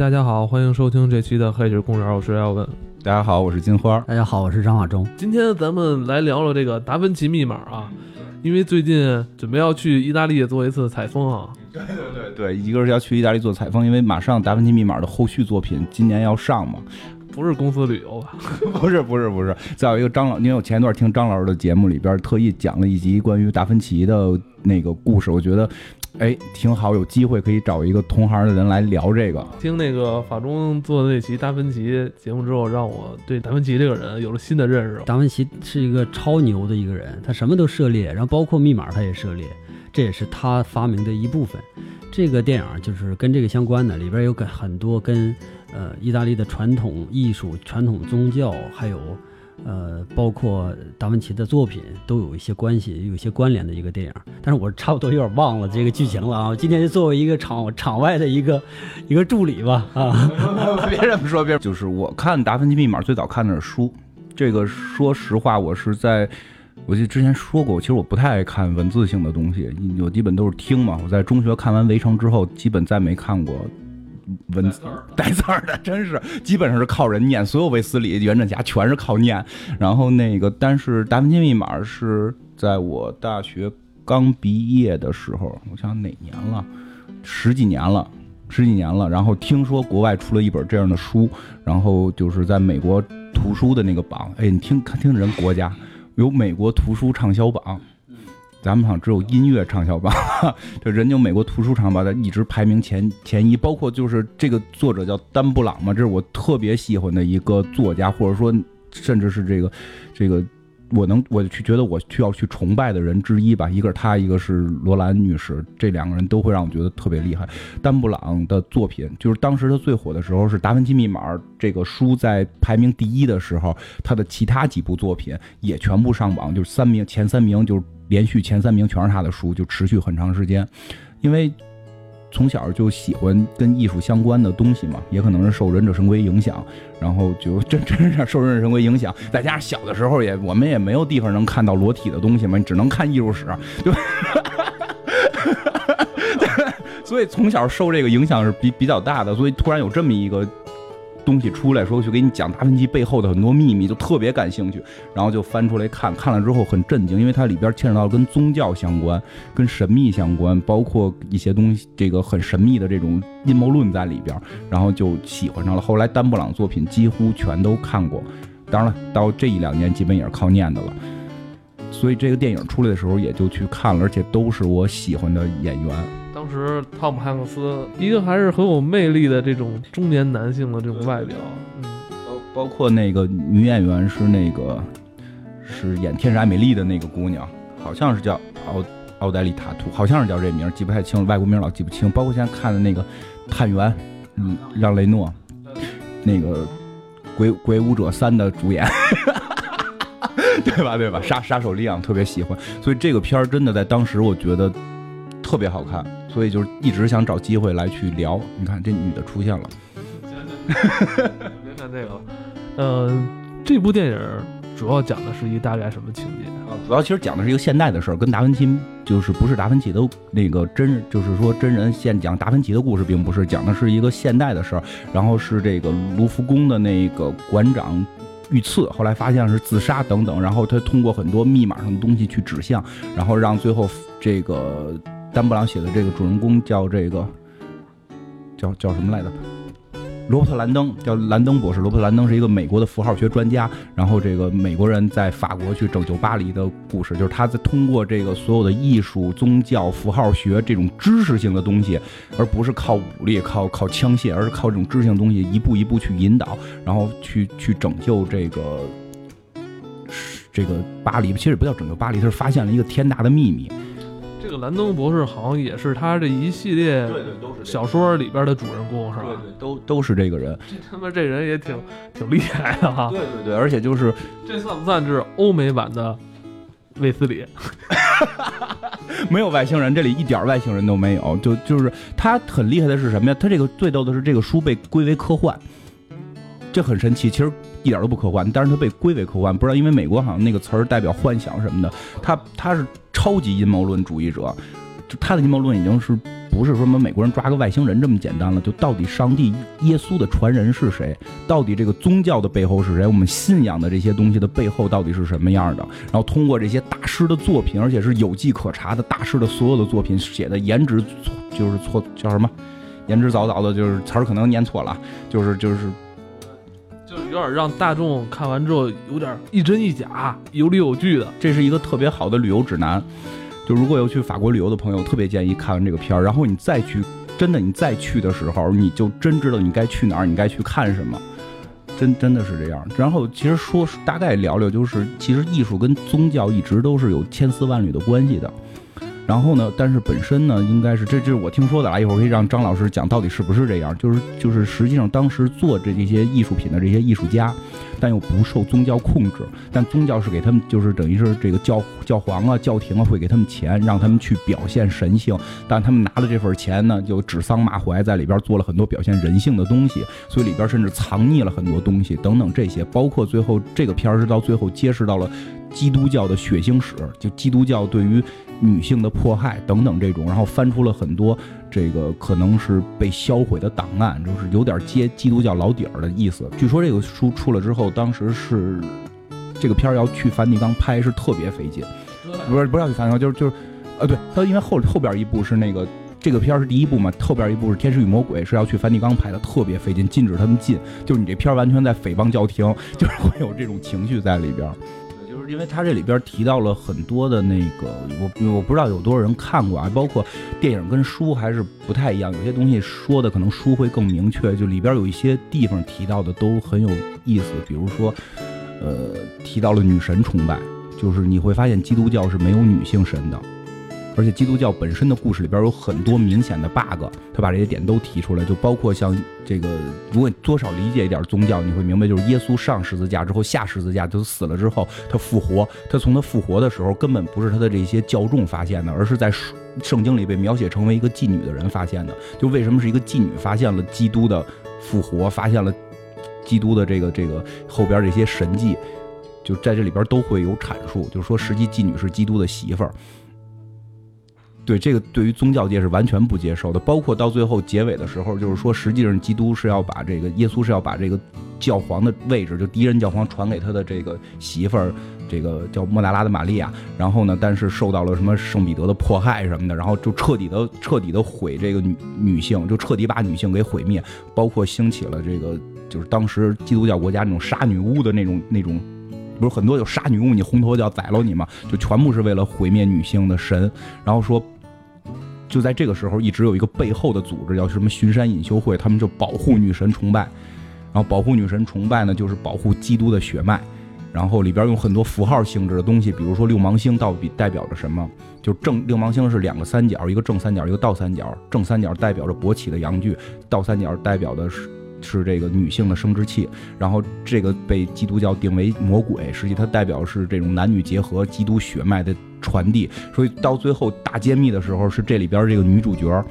大家好，欢迎收听这期的《黑水公园》，我是耀文。大家好，我是金花。大家好，我是张华忠。今天咱们来聊聊这个达芬奇密码啊，因为最近准备要去意大利做一次采风啊。对对对对，一个是要去意大利做采风，因为马上达芬奇密码的后续作品今年要上嘛。不是公司旅游吧？不是不是不是。再有一个张老，因为我前一段听张老师的节目里边特意讲了一集关于达芬奇的那个故事，我觉得。哎，挺好，有机会可以找一个同行的人来聊这个。听那个法中做的那期达芬奇节目之后，让我对达芬奇这个人有了新的认识。达芬奇是一个超牛的一个人，他什么都涉猎，然后包括密码他也涉猎，这也是他发明的一部分。这个电影就是跟这个相关的，里边有跟很多跟呃意大利的传统艺术、传统宗教还有。呃，包括达芬奇的作品都有一些关系，有一些关联的一个电影。但是我差不多有点忘了这个剧情了啊！今天就作为一个场场外的一个一个助理吧啊！别这么说，别就是我看《达芬奇密码》最早看的是书。这个说实话，我是在我记得之前说过，其实我不太爱看文字性的东西，我基本都是听嘛。我在中学看完《围城》之后，基本再没看过。文字带字儿的，真是基本上是靠人念，所有卫斯理、袁振侠全是靠念。然后那个，但是《达芬奇密码》是在我大学刚毕业的时候，我想哪年了，十几年了，十几年了。然后听说国外出了一本这样的书，然后就是在美国图书的那个榜，哎，你听看听人国家有美国图书畅销榜。咱们好像只有音乐畅销榜，这人家美国图书厂把它一直排名前前一，包括就是这个作者叫丹布朗嘛，这是我特别喜欢的一个作家，或者说甚至是这个这个我能我去觉得我需要去崇拜的人之一吧，一个是他，一个是罗兰女士，这两个人都会让我觉得特别厉害。丹布朗的作品就是当时他最火的时候是《达芬奇密码》这个书在排名第一的时候，他的其他几部作品也全部上榜，就是三名前三名就是。连续前三名全是他的书，就持续很长时间。因为从小就喜欢跟艺术相关的东西嘛，也可能是受忍者神龟影响，然后就真真是受忍者神龟影响。再加上小的时候也我们也没有地方能看到裸体的东西嘛，你只能看艺术史，对吧 所以从小受这个影响是比比较大的，所以突然有这么一个。东西出来说去给你讲达芬奇背后的很多秘密，就特别感兴趣，然后就翻出来看，看了之后很震惊，因为它里边牵扯到跟宗教相关、跟神秘相关，包括一些东西，这个很神秘的这种阴谋论在里边，然后就喜欢上了。后来丹布朗作品几乎全都看过，当然了，到这一两年基本也是靠念的了。所以这个电影出来的时候也就去看了，而且都是我喜欢的演员。当时汤姆汉克斯一个还是很有魅力的这种中年男性的这种外表，嗯，包包括那个女演员是那个是演《天使艾美丽》的那个姑娘，好像是叫奥奥黛丽塔图，好像是叫这名，记不太清了，外国名老记不清。包括现在看的那个探员，嗯，让雷诺，那个《鬼鬼舞者三》的主演，对吧？对吧？杀杀手利昂特别喜欢，所以这个片儿真的在当时我觉得特别好看。所以就是一直想找机会来去聊。你看这女的出现了，别看这个了。嗯，这部电影主要讲的是一大概什么情节啊？主要其实讲的是一个现代的事儿，跟达芬奇就是不是达芬奇的那个真，就是说真人现讲达芬奇的故事，并不是讲的是一个现代的事儿。然后是这个卢浮宫的那个馆长遇刺，后来发现是自杀等等。然后他通过很多密码上的东西去指向，然后让最后这个。丹布朗写的这个主人公叫这个，叫叫什么来着？罗伯特·兰登，叫兰登博士。罗伯特·兰登是一个美国的符号学专家。然后这个美国人在法国去拯救巴黎的故事，就是他在通过这个所有的艺术、宗教、符号学这种知识性的东西，而不是靠武力、靠靠枪械，而是靠这种知识性东西一步一步去引导，然后去去拯救这个这个巴黎。其实不叫拯救巴黎，他是发现了一个天大的秘密。这个兰登博士好像也是他这一系列小说里边的主人公，是吧？对对，都都是这个人。这他妈这人也挺挺厉害的哈。对对对，而且就是这算不算是欧美版的卫斯理？没有外星人，这里一点外星人都没有。就就是他很厉害的是什么呀？他这个最逗的是这个书被归为科幻，这很神奇。其实一点都不科幻，但是他被归为科幻，不知道因为美国好像那个词儿代表幻想什么的。他他是。超级阴谋论主义者，就他的阴谋论已经是不是说我们美国人抓个外星人这么简单了，就到底上帝耶稣的传人是谁？到底这个宗教的背后是谁？我们信仰的这些东西的背后到底是什么样的？然后通过这些大师的作品，而且是有迹可查的大师的所有的作品写的颜值就是错叫什么？言之凿凿的，就是词儿可能念错了，就是就是有点让大众看完之后有点一真一假、有理有据的。这是一个特别好的旅游指南。就如果有去法国旅游的朋友，特别建议看完这个片儿，然后你再去，真的你再去的时候，你就真知道你该去哪儿，你该去看什么，真真的是这样。然后其实说大概聊聊，就是其实艺术跟宗教一直都是有千丝万缕的关系的。然后呢？但是本身呢，应该是这这我听说的啊。一会儿可以让张老师讲到底是不是这样。就是就是实际上当时做这这些艺术品的这些艺术家，但又不受宗教控制，但宗教是给他们就是等于是这个教教皇啊、教廷啊会给他们钱，让他们去表现神性。但他们拿了这份钱呢，就指桑骂槐，在里边做了很多表现人性的东西，所以里边甚至藏匿了很多东西等等这些。包括最后这个片儿是到最后揭示到了基督教的血腥史，就基督教对于。女性的迫害等等这种，然后翻出了很多这个可能是被销毁的档案，就是有点接基督教老底儿的意思。据说这个书出了之后，当时是这个片儿要去梵蒂冈拍是特别费劲，不是不是要去梵蒂冈，就是就是，呃，对，他因为后后边一部是那个这个片儿是第一部嘛，后边一部是《天使与魔鬼》是要去梵蒂冈拍的，特别费劲，禁止他们进，就是你这片儿完全在诽谤教廷，就是会有这种情绪在里边。因为他这里边提到了很多的那个，我我不知道有多少人看过啊，包括电影跟书还是不太一样，有些东西说的可能书会更明确，就里边有一些地方提到的都很有意思，比如说，呃，提到了女神崇拜，就是你会发现基督教是没有女性神的。而且基督教本身的故事里边有很多明显的 bug，他把这些点都提出来，就包括像这个，如果你多少理解一点宗教，你会明白，就是耶稣上十字架之后下十字架，就死了之后他复活，他从他复活的时候根本不是他的这些教众发现的，而是在圣经里被描写成为一个妓女的人发现的。就为什么是一个妓女发现了基督的复活，发现了基督的这个这个后边这些神迹，就在这里边都会有阐述，就是说实际妓女是基督的媳妇儿。对这个，对于宗教界是完全不接受的。包括到最后结尾的时候，就是说，实际上基督是要把这个耶稣是要把这个教皇的位置，就第一任教皇传给他的这个媳妇儿，这个叫莫大拉的玛利亚。然后呢，但是受到了什么圣彼得的迫害什么的，然后就彻底的彻底的毁这个女女性，就彻底把女性给毁灭。包括兴起了这个，就是当时基督教国家那种杀女巫的那种那种。不是很多有杀女巫，你红头就要宰了你嘛，就全部是为了毁灭女性的神。然后说。就在这个时候，一直有一个背后的组织叫什么巡山隐修会，他们就保护女神崇拜，然后保护女神崇拜呢，就是保护基督的血脉，然后里边用很多符号性质的东西，比如说六芒星到底代表着什么？就正六芒星是两个三角，一个正三角，一个倒三角，正三角代表着勃起的阳具，倒三角代表的是是这个女性的生殖器，然后这个被基督教定为魔鬼，实际它代表是这种男女结合基督血脉的。传递，所以到最后大揭秘的时候，是这里边这个女主角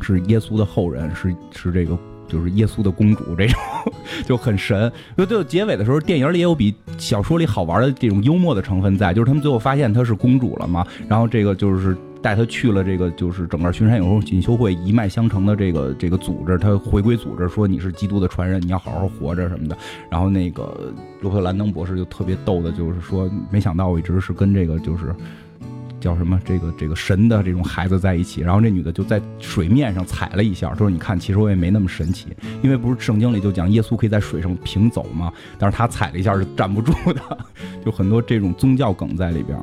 是耶稣的后人，是是这个就是耶稣的公主，这种 就很神。就最后结尾的时候，电影里也有比小说里好玩的这种幽默的成分在，就是他们最后发现她是公主了嘛，然后这个就是带她去了这个就是整个巡山有隐修会一脉相承的这个这个组织，他回归组织说你是基督的传人，你要好好活着什么的。然后那个罗伯特兰登博士就特别逗的，就是说没想到我一直是跟这个就是。叫什么？这个这个神的这种孩子在一起，然后这女的就在水面上踩了一下，说：“你看，其实我也没那么神奇，因为不是圣经里就讲耶稣可以在水上平走吗？但是他踩了一下是站不住的，就很多这种宗教梗在里边。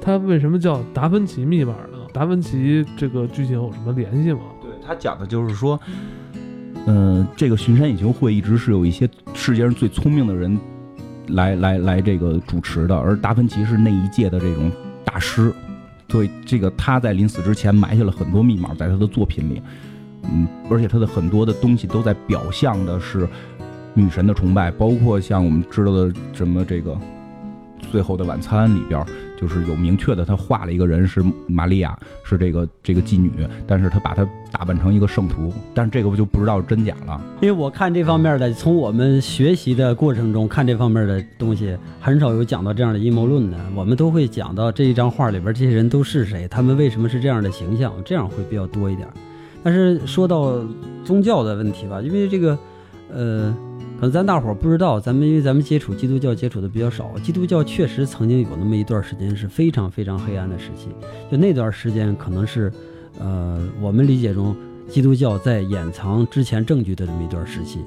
他为什么叫达芬奇密码呢？达芬奇这个剧情有什么联系吗？对他讲的就是说，嗯，这个巡山野球会一直是有一些世界上最聪明的人来来来这个主持的，而达芬奇是那一届的这种大师。所以，这个他在临死之前埋下了很多密码在他的作品里，嗯，而且他的很多的东西都在表象的是女神的崇拜，包括像我们知道的什么这个《最后的晚餐》里边，就是有明确的，他画了一个人是玛利亚，是这个这个妓女，但是他把她打扮成一个圣徒，但是这个我就不知道真假了。因为我看这方面的，从我们学习的过程中看这方面的东西，很少有讲到这样的阴谋论的。我们都会讲到这一张画里边这些人都是谁，他们为什么是这样的形象，这样会比较多一点。但是说到宗教的问题吧，因为这个，呃。可能咱大伙儿不知道，咱们因为咱们接触基督教接触的比较少。基督教确实曾经有那么一段时间是非常非常黑暗的时期，就那段时间可能是，呃，我们理解中基督教在掩藏之前证据的这么一段时期。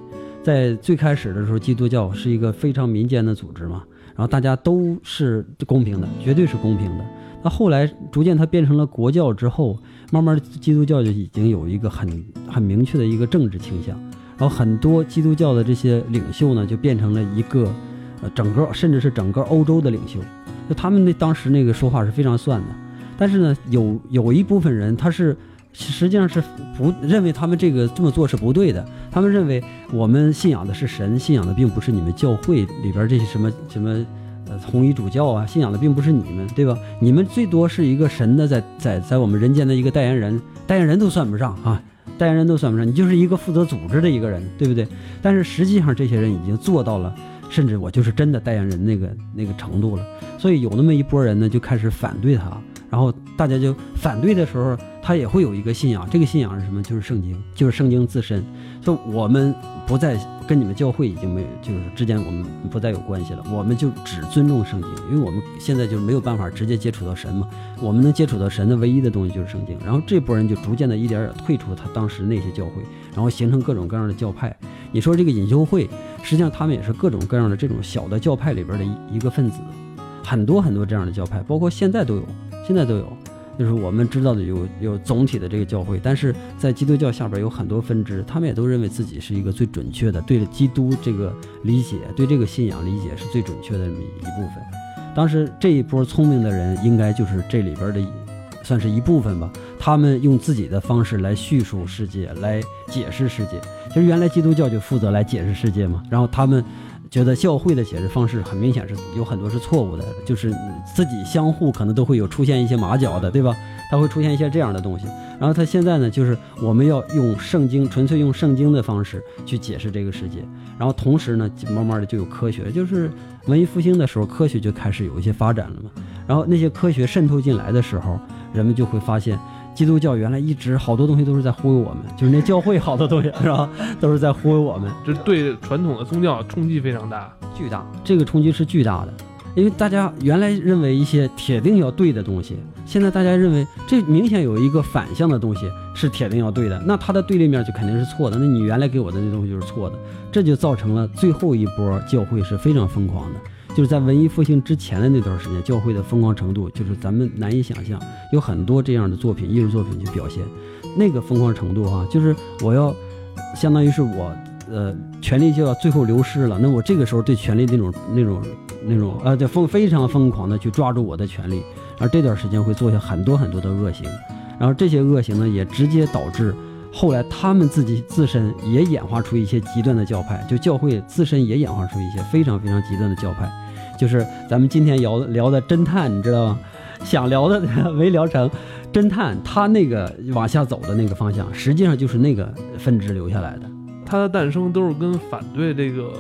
在最开始的时候，基督教是一个非常民间的组织嘛，然后大家都是公平的，绝对是公平的。那后来逐渐它变成了国教之后，慢慢基督教就已经有一个很很明确的一个政治倾向。然后很多基督教的这些领袖呢，就变成了一个，呃，整个甚至是整个欧洲的领袖，就他们那当时那个说话是非常算的。但是呢，有有一部分人他是实际上是不认为他们这个这么做是不对的。他们认为我们信仰的是神，信仰的并不是你们教会里边这些什么什么呃红衣主教啊，信仰的并不是你们，对吧？你们最多是一个神的在在在我们人间的一个代言人，代言人都算不上啊。代言人都算不上，你就是一个负责组织的一个人，对不对？但是实际上，这些人已经做到了，甚至我就是真的代言人那个那个程度了。所以有那么一波人呢，就开始反对他。然后大家就反对的时候，他也会有一个信仰，这个信仰是什么？就是圣经，就是圣经自身。就我们不再跟你们教会已经没有，就是之间我们不再有关系了。我们就只尊重圣经，因为我们现在就没有办法直接接触到神嘛。我们能接触到神的唯一的东西就是圣经。然后这波人就逐渐的一点点退出他当时那些教会，然后形成各种各样的教派。你说这个隐修会，实际上他们也是各种各样的这种小的教派里边的一一个分子，很多很多这样的教派，包括现在都有。现在都有，就是我们知道的有有总体的这个教会，但是在基督教下边有很多分支，他们也都认为自己是一个最准确的，对基督这个理解，对这个信仰理解是最准确的这么一部分。当时这一波聪明的人，应该就是这里边的，算是一部分吧。他们用自己的方式来叙述世界，来解释世界。其实原来基督教就负责来解释世界嘛，然后他们。觉得教会的解释方式很明显是有很多是错误的，就是自己相互可能都会有出现一些马脚的，对吧？它会出现一些这样的东西。然后他现在呢，就是我们要用圣经，纯粹用圣经的方式去解释这个世界。然后同时呢，慢慢的就有科学，就是文艺复兴的时候，科学就开始有一些发展了嘛。然后那些科学渗透进来的时候，人们就会发现。基督教原来一直好多东西都是在忽悠我们，就是那教会好多东西是吧，都是在忽悠我们，这对传统的宗教冲击非常大，巨大。这个冲击是巨大的，因为大家原来认为一些铁定要对的东西，现在大家认为这明显有一个反向的东西是铁定要对的，那它的对立面就肯定是错的。那你原来给我的那东西就是错的，这就造成了最后一波教会是非常疯狂的。就是在文艺复兴之前的那段时间，教会的疯狂程度就是咱们难以想象，有很多这样的作品、艺术作品去表现那个疯狂程度哈。就是我要，相当于是我，呃，权力就要最后流失了，那我这个时候对权力那种、那种、那种，呃，对疯非常疯狂的去抓住我的权利，而这段时间会做下很多很多的恶行，然后这些恶行呢，也直接导致。后来他们自己自身也演化出一些极端的教派，就教会自身也演化出一些非常非常极端的教派，就是咱们今天聊聊的侦探，你知道吗？想聊的没聊成，侦探他那个往下走的那个方向，实际上就是那个分支留下来的。它的诞生都是跟反对这个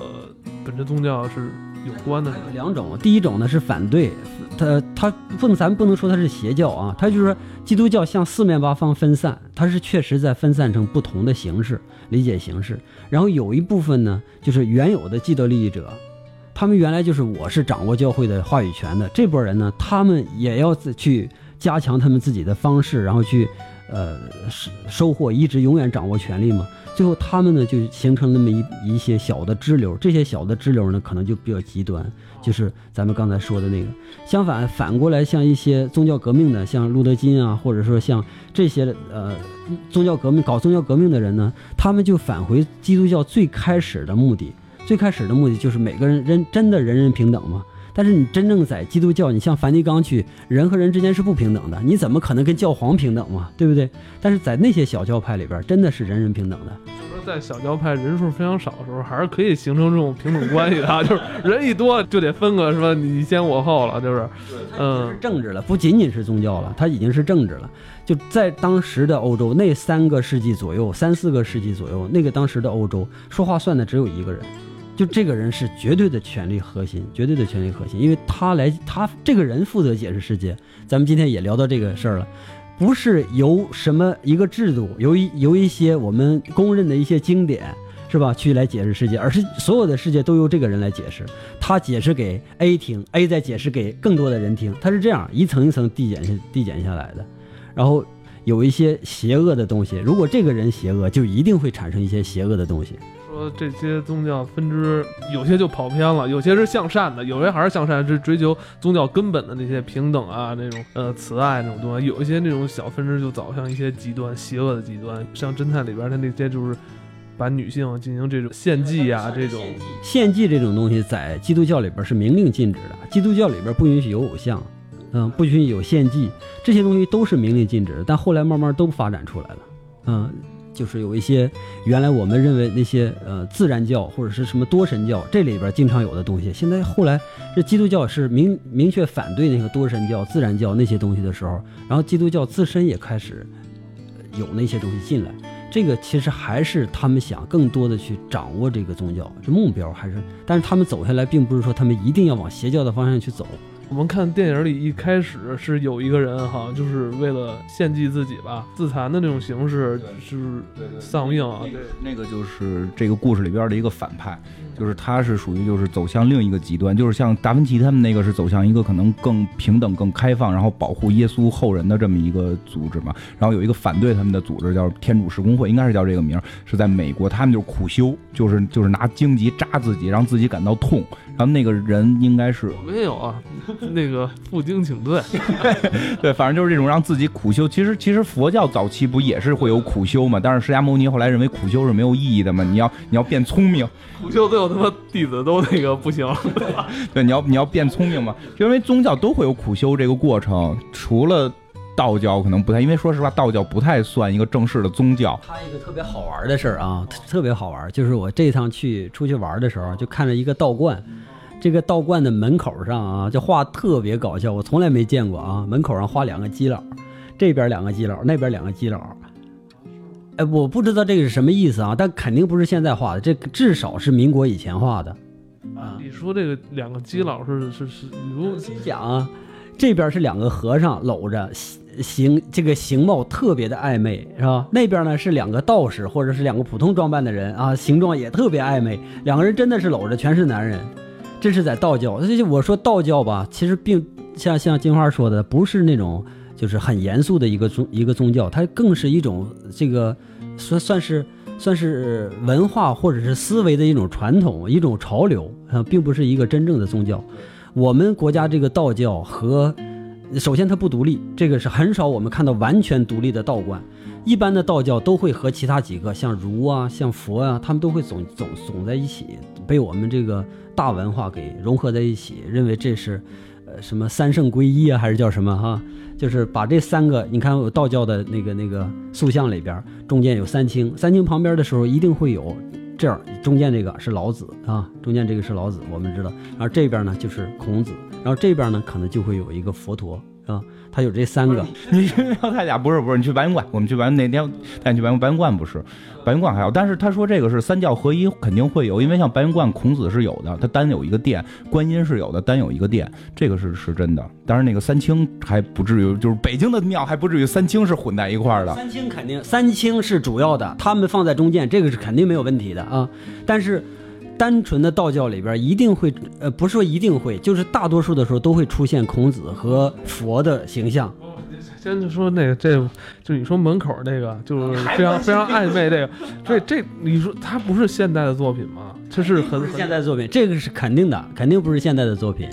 本质宗教是。有关的两种，第一种呢是反对，他他不能，咱不能说他是邪教啊，他就是基督教向四面八方分散，它是确实在分散成不同的形式理解形式。然后有一部分呢，就是原有的既得利益者，他们原来就是我是掌握教会的话语权的这波人呢，他们也要去加强他们自己的方式，然后去呃收收获一直永远掌握权力嘛。最后，他们呢就形成那么一一些小的支流，这些小的支流呢，可能就比较极端，就是咱们刚才说的那个。相反，反过来，像一些宗教革命的，像路德金啊，或者说像这些呃宗教革命搞宗教革命的人呢，他们就返回基督教最开始的目的，最开始的目的就是每个人人真的人人平等吗。但是你真正在基督教，你像梵蒂冈去，人和人之间是不平等的，你怎么可能跟教皇平等嘛？对不对？但是在那些小教派里边，真的是人人平等的。在小教派人数非常少的时候，还是可以形成这种平等关系的啊，就是人一多就得分个什么你先我后了，就是，嗯，政治了，不仅仅是宗教了，它已经是政治了。就在当时的欧洲那三个世纪左右，三四个世纪左右，那个当时的欧洲说话算的只有一个人，就这个人是绝对的权力核心，绝对的权力核心，因为他来，他这个人负责解释世界。咱们今天也聊到这个事儿了。不是由什么一个制度，由一由一些我们公认的一些经典，是吧？去来解释世界，而是所有的世界都由这个人来解释。他解释给 A 听，A 再解释给更多的人听。他是这样一层一层递减下递减下来的。然后有一些邪恶的东西，如果这个人邪恶，就一定会产生一些邪恶的东西。说这些宗教分支有些就跑偏了，有些是向善的，有些还是向善，是追求宗教根本的那些平等啊，那种呃慈爱那种东西。有一些那种小分支就走向一些极端、邪恶的极端，像侦探里边的那些就是把女性进行这种献祭啊，这种献祭这种东西在基督教里边是明令禁止的，基督教里边不允许有偶像，嗯，不允许有献祭，这些东西都是明令禁止的，但后来慢慢都发展出来了，嗯。就是有一些原来我们认为那些呃自然教或者是什么多神教这里边经常有的东西，现在后来这基督教是明明确反对那个多神教、自然教那些东西的时候，然后基督教自身也开始有那些东西进来。这个其实还是他们想更多的去掌握这个宗教，这目标还是，但是他们走下来，并不是说他们一定要往邪教的方向去走。我们看电影里一开始是有一个人，好像就是为了献祭自己吧，自残的那种形式，就是丧命啊。对，那个就是这个故事里边的一个反派，就是他是属于就是走向另一个极端，就是像达芬奇他们那个是走向一个可能更平等、更开放，然后保护耶稣后人的这么一个组织嘛。然后有一个反对他们的组织叫天主施工会，应该是叫这个名，是在美国，他们就是苦修，就是就是拿荆棘扎自己，让自己感到痛。然后那个人应该是我们也有啊。那个负荆请罪，对，反正就是这种让自己苦修。其实，其实佛教早期不也是会有苦修嘛？但是释迦牟尼后来认为苦修是没有意义的嘛？你要你要变聪明，苦修最后他妈弟子都那个不行，对，你要你要变聪明嘛？因为宗教都会有苦修这个过程，除了道教可能不太，因为说实话，道教不太算一个正式的宗教。他一个特别好玩的事儿啊，特别好玩，就是我这趟去出去玩的时候，就看着一个道观。这个道观的门口上啊，就画特别搞笑，我从来没见过啊。门口上画两个基佬，这边两个基佬，那边两个基佬。哎，我不知道这个是什么意思啊，但肯定不是现在画的，这至少是民国以前画的。啊，你说这个两个基佬是是是？你讲啊，这边是两个和尚搂着，形这个形貌特别的暧昧，是吧？那边呢是两个道士或者是两个普通装扮的人啊，形状也特别暧昧，两个人真的是搂着，全是男人。这是在道教，这就我说道教吧，其实并像像金花说的，不是那种就是很严肃的一个宗一个宗教，它更是一种这个算算是算是文化或者是思维的一种传统，一种潮流啊，并不是一个真正的宗教。我们国家这个道教和首先它不独立，这个是很少我们看到完全独立的道观。一般的道教都会和其他几个像儒啊、像佛啊，他们都会总总总在一起，被我们这个大文化给融合在一起，认为这是，什么三圣归一啊，还是叫什么哈？就是把这三个，你看道教的那个那个塑像里边，中间有三清，三清旁边的时候一定会有这样，中间这个是老子啊，中间这个是老子，我们知道，然后这边呢就是孔子，然后这边呢可能就会有一个佛陀啊。他有这三个，你要他俩不是不是，你去白云观，我们去白云那天带你去白云白云观不是，白云观还有，但是他说这个是三教合一，肯定会有，因为像白云观孔子是有的，他单有一个殿，观音是有的，单有一个殿，这个是是真的。当然那个三清还不至于，就是北京的庙还不至于三清是混在一块儿的。三清肯定三清是主要的，他们放在中间，这个是肯定没有问题的啊。但是。单纯的道教里边一定会，呃，不是说一定会，就是大多数的时候都会出现孔子和佛的形象。先就说那个，这就你说门口那个，就是非常 非常暧昧这个，这这你说它不是现代的作品吗？这是很现代作品，这个是肯定的，肯定不是现代的作品。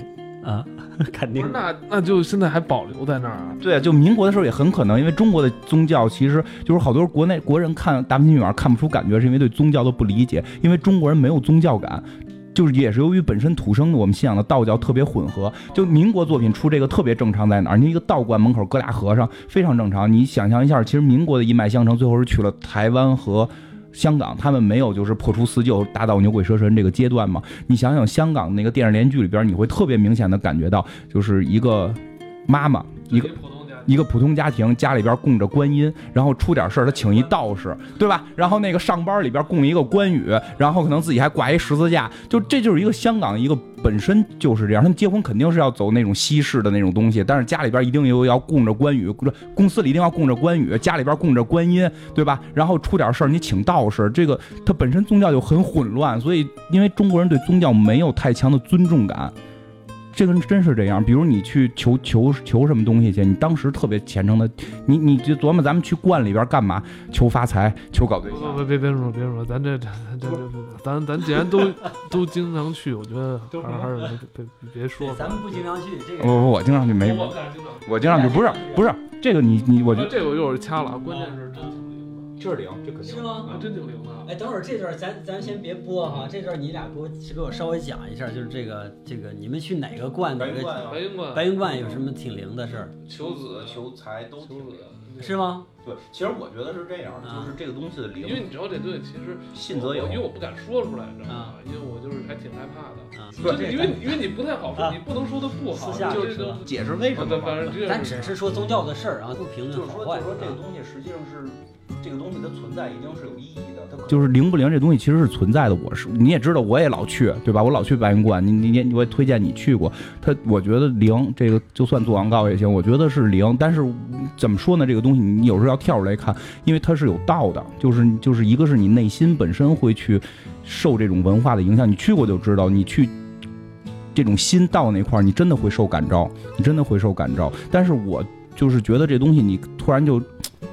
啊，肯定。那那就现在还保留在那儿啊？对啊，就民国的时候也很可能，因为中国的宗教其实就是好多国内国人看《达芬奇密码》看不出感觉，是因为对宗教的不理解，因为中国人没有宗教感，就是也是由于本身土生的我们信仰的道教特别混合。就民国作品出这个特别正常在哪儿？你一个道观门口搁俩和尚，非常正常。你想象一下，其实民国的一脉相承，最后是去了台湾和香港他们没有就是破除四旧、达到牛鬼蛇神这个阶段嘛？你想想香港那个电视连续剧里边，你会特别明显的感觉到，就是一个妈妈，一个一个普通家庭，家里边供着观音，然后出点事儿他请一道士，对吧？然后那个上班里边供一个关羽，然后可能自己还挂一十字架，就这就是一个香港一个本身就是这样，他们结婚肯定是要走那种西式的那种东西，但是家里边一定又要供着关羽，公司里一定要供着关羽，家里边供着观音，对吧？然后出点事儿你请道士，这个他本身宗教就很混乱，所以因为中国人对宗教没有太强的尊重感。这个真是这样，比如你去求求求什么东西去，你当时特别虔诚的，你你就琢磨咱们去观里边干嘛？求发财，求搞对象。不不别别说别说，咱这咱这这咱咱既然都 都经常去，我觉得还是还是别别别说。咱们不经常去，这个不不，我经常去没，我但是经常去。我经常去不是不是这个你你我觉得这个我一会儿掐了，啊，关键是真就是灵，这肯定是吗？的，啊，真挺灵的。哎，等会儿这段咱咱先别播哈，这段你俩给我给我稍微讲一下，就是这个这个你们去哪个观哪个白云观白云观有什么挺灵的事儿，求子求财都挺灵是？吗？对，其实我觉得是这样，啊就是这个东西的灵因为你知道这东西其实信则有因为我不敢说出来，你知道吗啊？因为我就是还挺害怕的。啊，真的，因为因为你不太好说，啊你不能说它不好，私下就这里说个。解释为什么对，嘛。反正这咱只是说宗教的事儿啊，不评就是说，论好坏就是说这个啊。东西实际上是这个东西它存在一定是有意义的，它就是灵不灵这东西其实是存在的。我是你也知道，我也老去，对吧？我老去白云观，你你你我也推荐你去过。它我觉得灵这个就算做广告也行，我觉得是灵。但是怎么说呢？这个东西你有时候要跳出来看，因为它是有道的，就是就是一个是你内心本身会去受这种文化的影响，你去过就知道，你去。这种心到那块儿，你真的会受感召，你真的会受感召。但是我就是觉得这东西，你突然就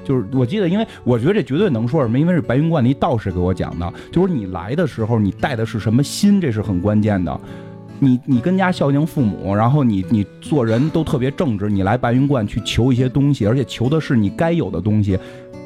就是我记得，因为我觉得这绝对能说什么，因为是白云观的一道士给我讲的，就是你来的时候你带的是什么心，这是很关键的。你你跟家孝敬父母，然后你你做人都特别正直，你来白云观去求一些东西，而且求的是你该有的东西，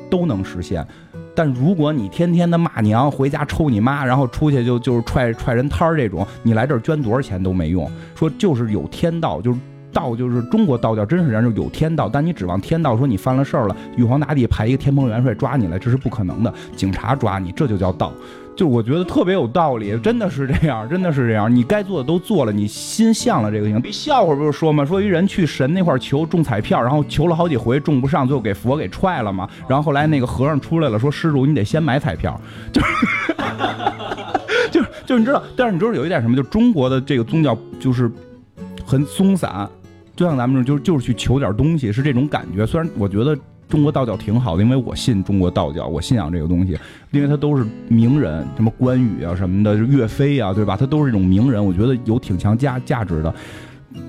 都能实现。但如果你天天的骂娘，回家抽你妈，然后出去就就是踹踹人摊儿这种，你来这儿捐多少钱都没用。说就是有天道，就是道，就是中国道教真是这样，就有天道。但你指望天道说你犯了事儿了，玉皇大帝派一个天蓬元帅抓你来，这是不可能的。警察抓你，这就叫道。就我觉得特别有道理，真的是这样，真的是这样。你该做的都做了，你心向了这个行。笑话不是说吗？说一人去神那块求中彩票，然后求了好几回中不上，最后给佛给踹了嘛。然后后来那个和尚出来了，说施主你得先买彩票，就是 就是就是你知道，但是你知道有一点什么？就中国的这个宗教就是很松散，就像咱们这就就是去求点东西，是这种感觉。虽然我觉得。中国道教挺好的，因为我信中国道教，我信仰这个东西，因为它都是名人，什么关羽啊什么的，岳飞啊，对吧？它都是一种名人，我觉得有挺强价价值的。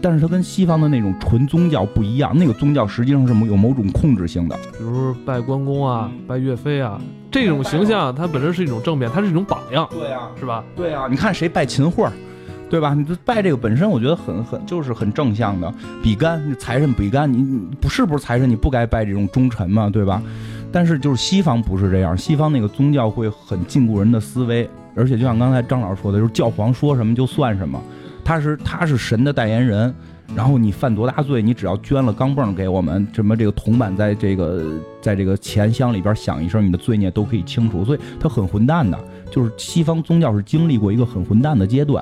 但是它跟西方的那种纯宗教不一样，那个宗教实际上是有某种控制性的。比如拜关公啊嗯，拜岳飞啊，这种形象它本身是一种正面，它是一种榜样，对啊，是吧？对啊，你看谁拜秦桧儿，对吧？你这拜这个本身，我觉得很很就是很正向的。比干财神比干，你你不是不是财神，你不该拜这种忠臣嘛，对吧？但是就是西方不是这样，西方那个宗教会很禁锢人的思维，而且就像刚才张老师说的，就是教皇说什么就算什么，他是他是神的代言人。然后你犯多大罪，你只要捐了钢镚给我们，什么这个铜板在这个在这个钱箱里边响一声，你的罪孽都可以清除。所以它很混蛋的，就是西方宗教是经历过一个很混蛋的阶段，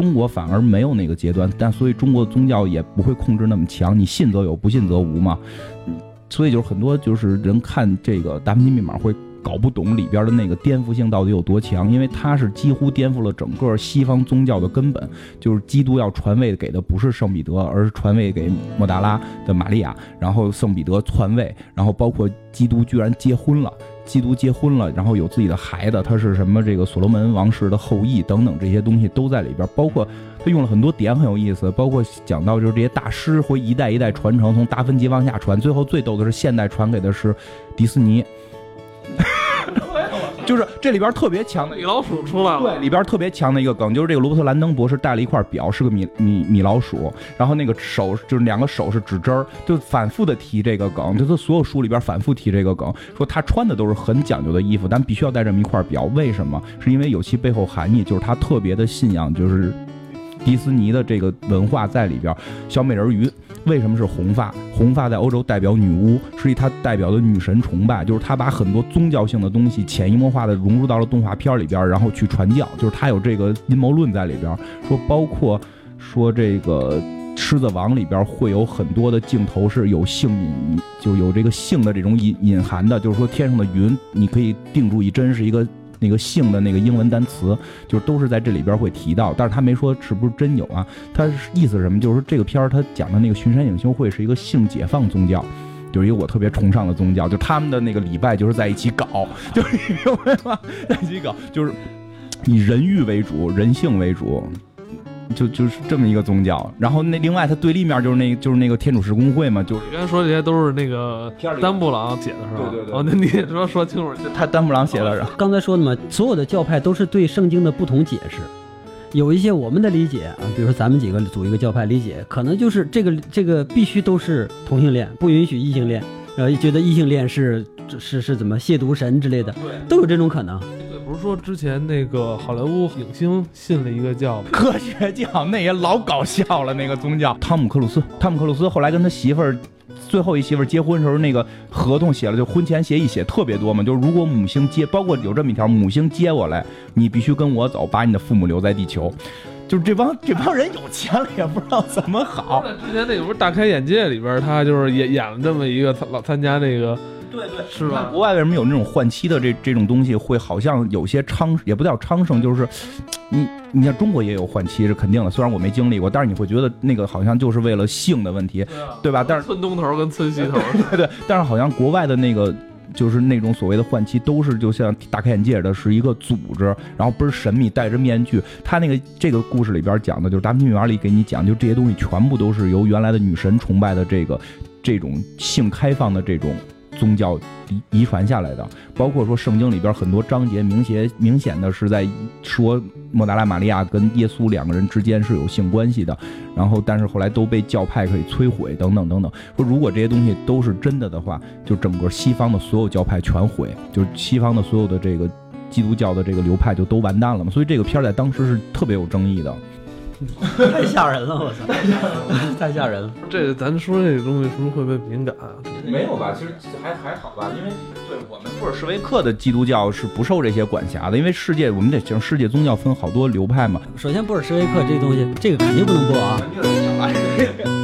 中国反而没有那个阶段，但所以中国的宗教也不会控制那么强，你信则有，不信则无嘛。所以就是很多就是人看这个达芬奇密码会搞不懂里边的那个颠覆性到底有多强，因为它是几乎颠覆了整个西方宗教的根本，就是基督要传位给的不是圣彼得，而是传位给莫达拉的玛利亚，然后圣彼得篡位，然后包括基督居然结婚了。基督结婚了，然后有自己的孩子，他是什么这个所罗门王室的后裔等等这些东西都在里边，包括他用了很多点很有意思，包括讲到就是这些大师会一代一代传承，从达芬奇往下传，最后最逗的是现代传给的是迪士尼，就是这里边特别强的米老鼠出来了，对，里边特别强的一个梗，就是这个罗伯特·兰登博士带了一块表，是个米米米老鼠，然后那个手就是两个手是指针儿，就反复的提这个梗，就他所有书里边反复提这个梗，说他穿的都是很讲究的衣服，但必须要带这么一块表，为什么？是因为有其背后含义，就是他特别的信仰，就是迪斯尼的这个文化在里边，小美人鱼。为什么是红发？红发在欧洲代表女巫，实际它代表的女神崇拜，就是他把很多宗教性的东西潜移默化的融入到了动画片里边，然后去传教，就是他有这个阴谋论在里边，说包括说这个。狮子王里边会有很多的镜头是有性隐，就有这个性的这种隐隐含的，就是说天上的云，你可以定住一针是一个那个性的那个英文单词，就是都是在这里边会提到，但是他没说是不是真有啊？他意思是什么？就是这个片儿他讲的那个巡山影修会是一个性解放宗教，就是一个我特别崇尚的宗教，就他们的那个礼拜就是在一起搞，就是 你明白吗？在一起搞，就是以人欲为主，人性为主。就就是这么一个宗教，然后那另外它对立面就是那就是那个天主教公会嘛，就是你刚才说这些都是那个丹布朗写的是吧？对对对哦，那你说说清楚。他丹布朗写的是。刚才说的嘛，所有的教派都是对圣经的不同解释，有一些我们的理解啊，比如说咱们几个组一个教派理解，可能就是这个这个必须都是同性恋，不允许异性恋，然后，觉得异性恋是是是怎么亵渎神之类的，都有这种可能。不是说之前那个好莱坞影星信了一个叫 科学教，那也老搞笑了。那个宗教，汤姆克鲁斯，汤姆克鲁斯后来跟他媳妇儿，最后一媳妇儿结婚时候，那个合同写了，就婚前协议写特别多嘛，就是如果母星接，包括有这么一条，母星接我来，你必须跟我走，把你的父母留在地球。就是这帮这帮人有钱了，也不知道怎么好。之前那个不是大开眼界里边，他就是演演了这么一个老参加那个。对对，是吧？国外为什么有那种换妻的这这种东西，会好像有些昌，也不叫昌盛，就是你你像中国也有换妻是肯定的，虽然我没经历过，但是你会觉得那个好像就是为了性的问题，对吧？但是村东头跟村西头，对对，但是好像国外的那个就是那种所谓的换妻，都是就像大开眼界的是一个组织，然后倍儿神秘，戴着面具。他那个这个故事里边讲的就是《达芬奇密码》里给你讲，就这些东西全部都是由原来的女神崇拜的这个这种性开放的这种。宗教遗遗传下来的，包括说圣经里边很多章节，明显明显的是在说莫达拉玛利亚跟耶稣两个人之间是有性关系的，然后但是后来都被教派可以摧毁等等等等。说如果这些东西都是真的的话，就整个西方的所有教派全毁，就是西方的所有的这个基督教的这个流派就都完蛋了嘛。所以这个片儿在当时是特别有争议的。太吓人了，我操！太吓人了。这咱说这个东西是不是会不会敏感？啊没有吧，其实还还好吧，因为对我们布尔什维克的基督教是不受这些管辖的，因为世界我们得讲世界宗教分好多流派嘛。首先，布尔什维克这东西，这个肯定不能播啊。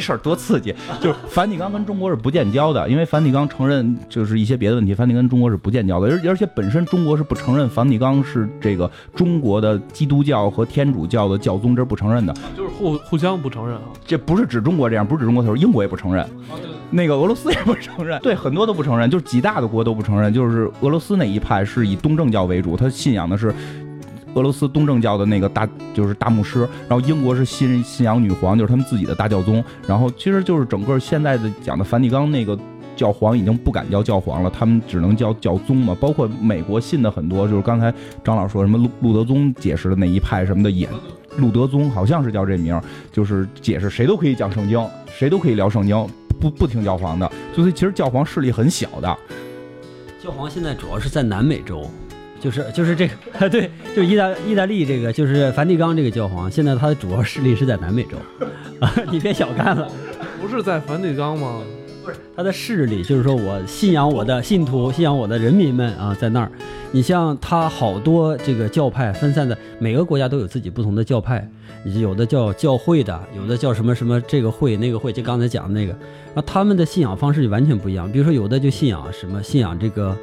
事儿，多刺激！就是梵蒂冈跟中国是不建交的，因为梵蒂冈承认就是一些别的问题，梵蒂冈跟中国是不建交的，而而且本身中国是不承认梵蒂冈是这个中国的基督教和天主教的教宗，这是不承认的，就是互互相不承认啊。这不是指中国这样，不是指中国，他说英国也不承认，那个俄罗斯也不承认，对，很多都不承认，就是几大的国都不承认，就是俄罗斯那一派是以东正教为主，他信仰的是。俄罗斯东正教的那个大就是大牧师，然后英国是信信仰女皇，就是他们自己的大教宗。然后其实就是整个现在的讲的梵蒂冈那个教皇已经不敢叫教皇了，他们只能叫教宗嘛。包括美国信的很多，就是刚才张老说什么路路德宗解释的那一派什么的也，路德宗好像是叫这名，就是解释谁都可以讲圣经，谁都可以聊圣经，不不听教皇的。所以其实教皇势力很小的。教皇现在主要是在南美洲。就是就是这个，对，就是意大意大利这个，就是梵蒂冈这个教皇，现在他的主要势力是在南美洲，啊，你别小看了，不是在梵蒂冈吗？不是，他的势力就是说我信仰我的信徒，信仰我的人民们啊，在那儿。你像他好多这个教派分散的，每个国家都有自己不同的教派，有的叫教会的，有的叫什么什么这个会那个会，就刚才讲的那个，那他们的信仰方式就完全不一样。比如说有的就信仰什么，信仰这个。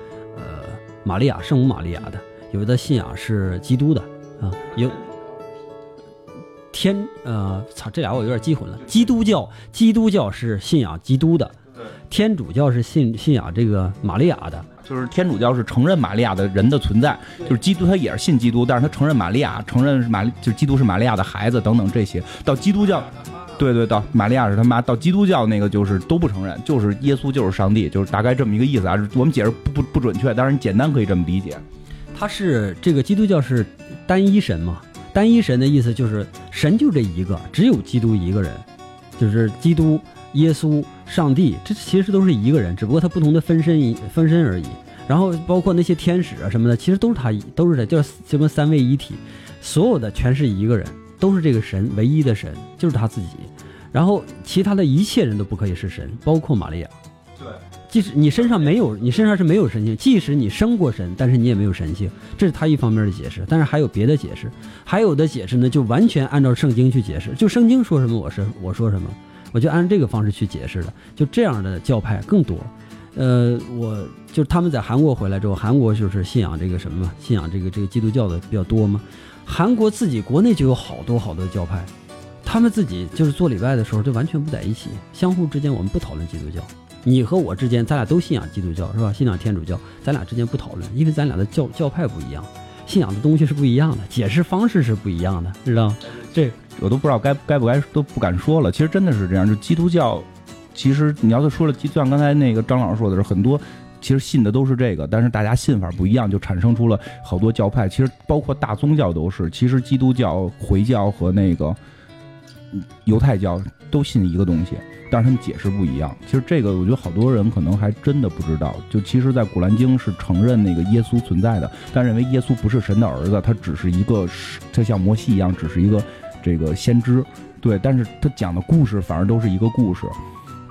玛利亚，圣母玛利亚的，有的信仰是基督的啊，有天呃，操，这俩我有点记混了。基督教，基督教是信仰基督的，天主教是信信仰这个玛利亚的，就是天主教是承认玛利亚的人的存在，就是基督他也是信基督，但是他承认玛利亚，承认玛就是基督是玛利亚的孩子等等这些。到基督教。对对，到玛利亚是他妈，到基督教那个就是都不承认，就是耶稣就是上帝，就是大概这么一个意思啊。我们解释不不不准确，但是你简单可以这么理解。他是这个基督教是单一神嘛？单一神的意思就是神就这一个，只有基督一个人，就是基督、耶稣、上帝，这其实都是一个人，只不过他不同的分身一分身而已。然后包括那些天使啊什么的，其实都是他，都是他，叫什么三位一体，所有的全是一个人，都是这个神唯一的神，就是他自己。然后其他的一切人都不可以是神，包括玛利亚。对，即使你身上没有，你身上是没有神性，即使你生过神，但是你也没有神性，这是他一方面的解释。但是还有别的解释，还有的解释呢，就完全按照圣经去解释，就圣经说什么，我是我说什么，我就按这个方式去解释的。就这样的教派更多。呃，我就是他们在韩国回来之后，韩国就是信仰这个什么嘛，信仰这个这个基督教的比较多嘛。韩国自己国内就有好多好多教派，他们自己就是做礼拜的时候就完全不在一起，相互之间我们不讨论基督教。你和我之间，咱俩都信仰基督教是吧？信仰天主教，咱俩之间不讨论，因为咱俩的教教派不一样，信仰的东西是不一样的，解释方式是不一样的，知道？这我都不知道该该不该都不敢说了。其实真的是这样，就基督教。其实你要是说了，就像刚才那个张老师说的是，很多其实信的都是这个，但是大家信法不一样，就产生出了好多教派。其实包括大宗教都是，其实基督教、回教和那个犹太教都信一个东西，但是他们解释不一样。其实这个我觉得好多人可能还真的不知道。就其实，在古兰经是承认那个耶稣存在的，但认为耶稣不是神的儿子，他只是一个，他像摩西一样，只是一个这个先知。对，但是他讲的故事反而都是一个故事。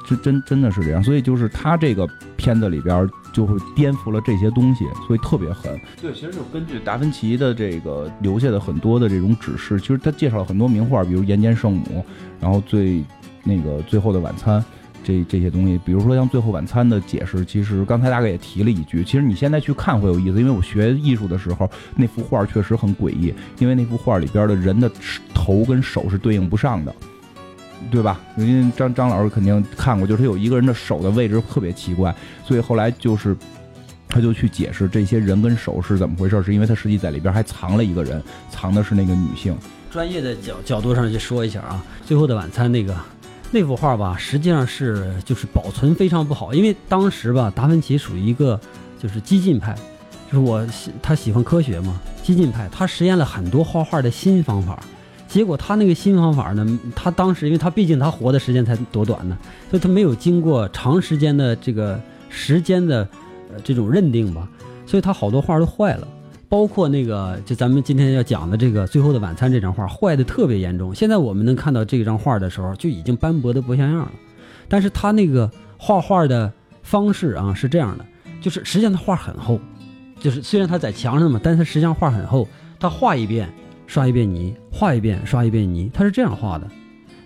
这真真的是这样，所以就是他这个片子里边就会颠覆了这些东西，所以特别狠。对，其实就根据达芬奇的这个留下的很多的这种指示，其实他介绍了很多名画，比如《岩间圣母》，然后最那个《最后的晚餐》这这些东西。比如说像《最后晚餐》的解释，其实刚才大概也提了一句，其实你现在去看会有意思，因为我学艺术的时候，那幅画确实很诡异，因为那幅画里边的人的头跟手是对应不上的。对吧？因为张张老师肯定看过，就是他有一个人的手的位置特别奇怪，所以后来就是他就去解释这些人跟手是怎么回事，是因为他实际在里边还藏了一个人，藏的是那个女性。专业的角角度上去说一下啊，《最后的晚餐》那个那幅画吧，实际上是就是保存非常不好，因为当时吧，达芬奇属于一个就是激进派，就是我喜他喜欢科学嘛，激进派，他实验了很多画画的新方法。结果他那个新方法呢，他当时因为他毕竟他活的时间才多短呢，所以他没有经过长时间的这个时间的呃这种认定吧，所以他好多画都坏了，包括那个就咱们今天要讲的这个《最后的晚餐》这张画坏的特别严重。现在我们能看到这张画的时候，就已经斑驳的不像样了。但是他那个画画的方式啊是这样的，就是实际上他画很厚，就是虽然他在墙上嘛，但是他实际上画很厚，他画一遍。刷一遍泥，画一遍，刷一遍泥，它是这样画的，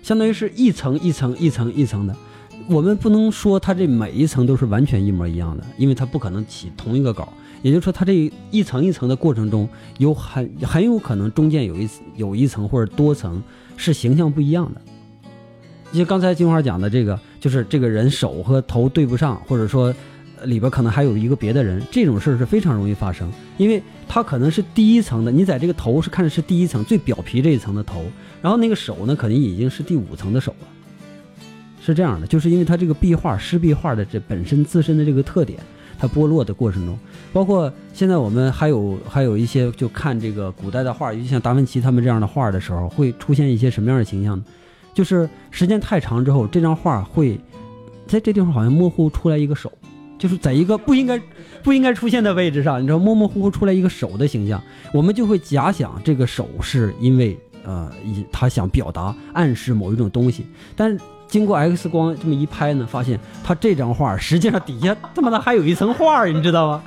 相当于是一层一层一层一层的。我们不能说它这每一层都是完全一模一样的，因为它不可能起同一个稿。也就是说，它这一层一层的过程中，有很很有可能中间有一有一层或者多层是形象不一样的。就刚才金花讲的这个，就是这个人手和头对不上，或者说。里边可能还有一个别的人，这种事儿是非常容易发生，因为他可能是第一层的，你在这个头是看的是第一层最表皮这一层的头，然后那个手呢，可能已经是第五层的手了，是这样的，就是因为它这个壁画湿壁画的这本身自身的这个特点，它剥落的过程中，包括现在我们还有还有一些就看这个古代的画，尤其像达芬奇他们这样的画的时候，会出现一些什么样的形象呢？就是时间太长之后，这张画会在这地方好像模糊出来一个手。就是在一个不应该不应该出现的位置上，你知道，模模糊糊出来一个手的形象，我们就会假想这个手是因为呃，他想表达暗示某一种东西。但经过 X 光这么一拍呢，发现他这张画实际上底下他妈的还有一层画，你知道吗？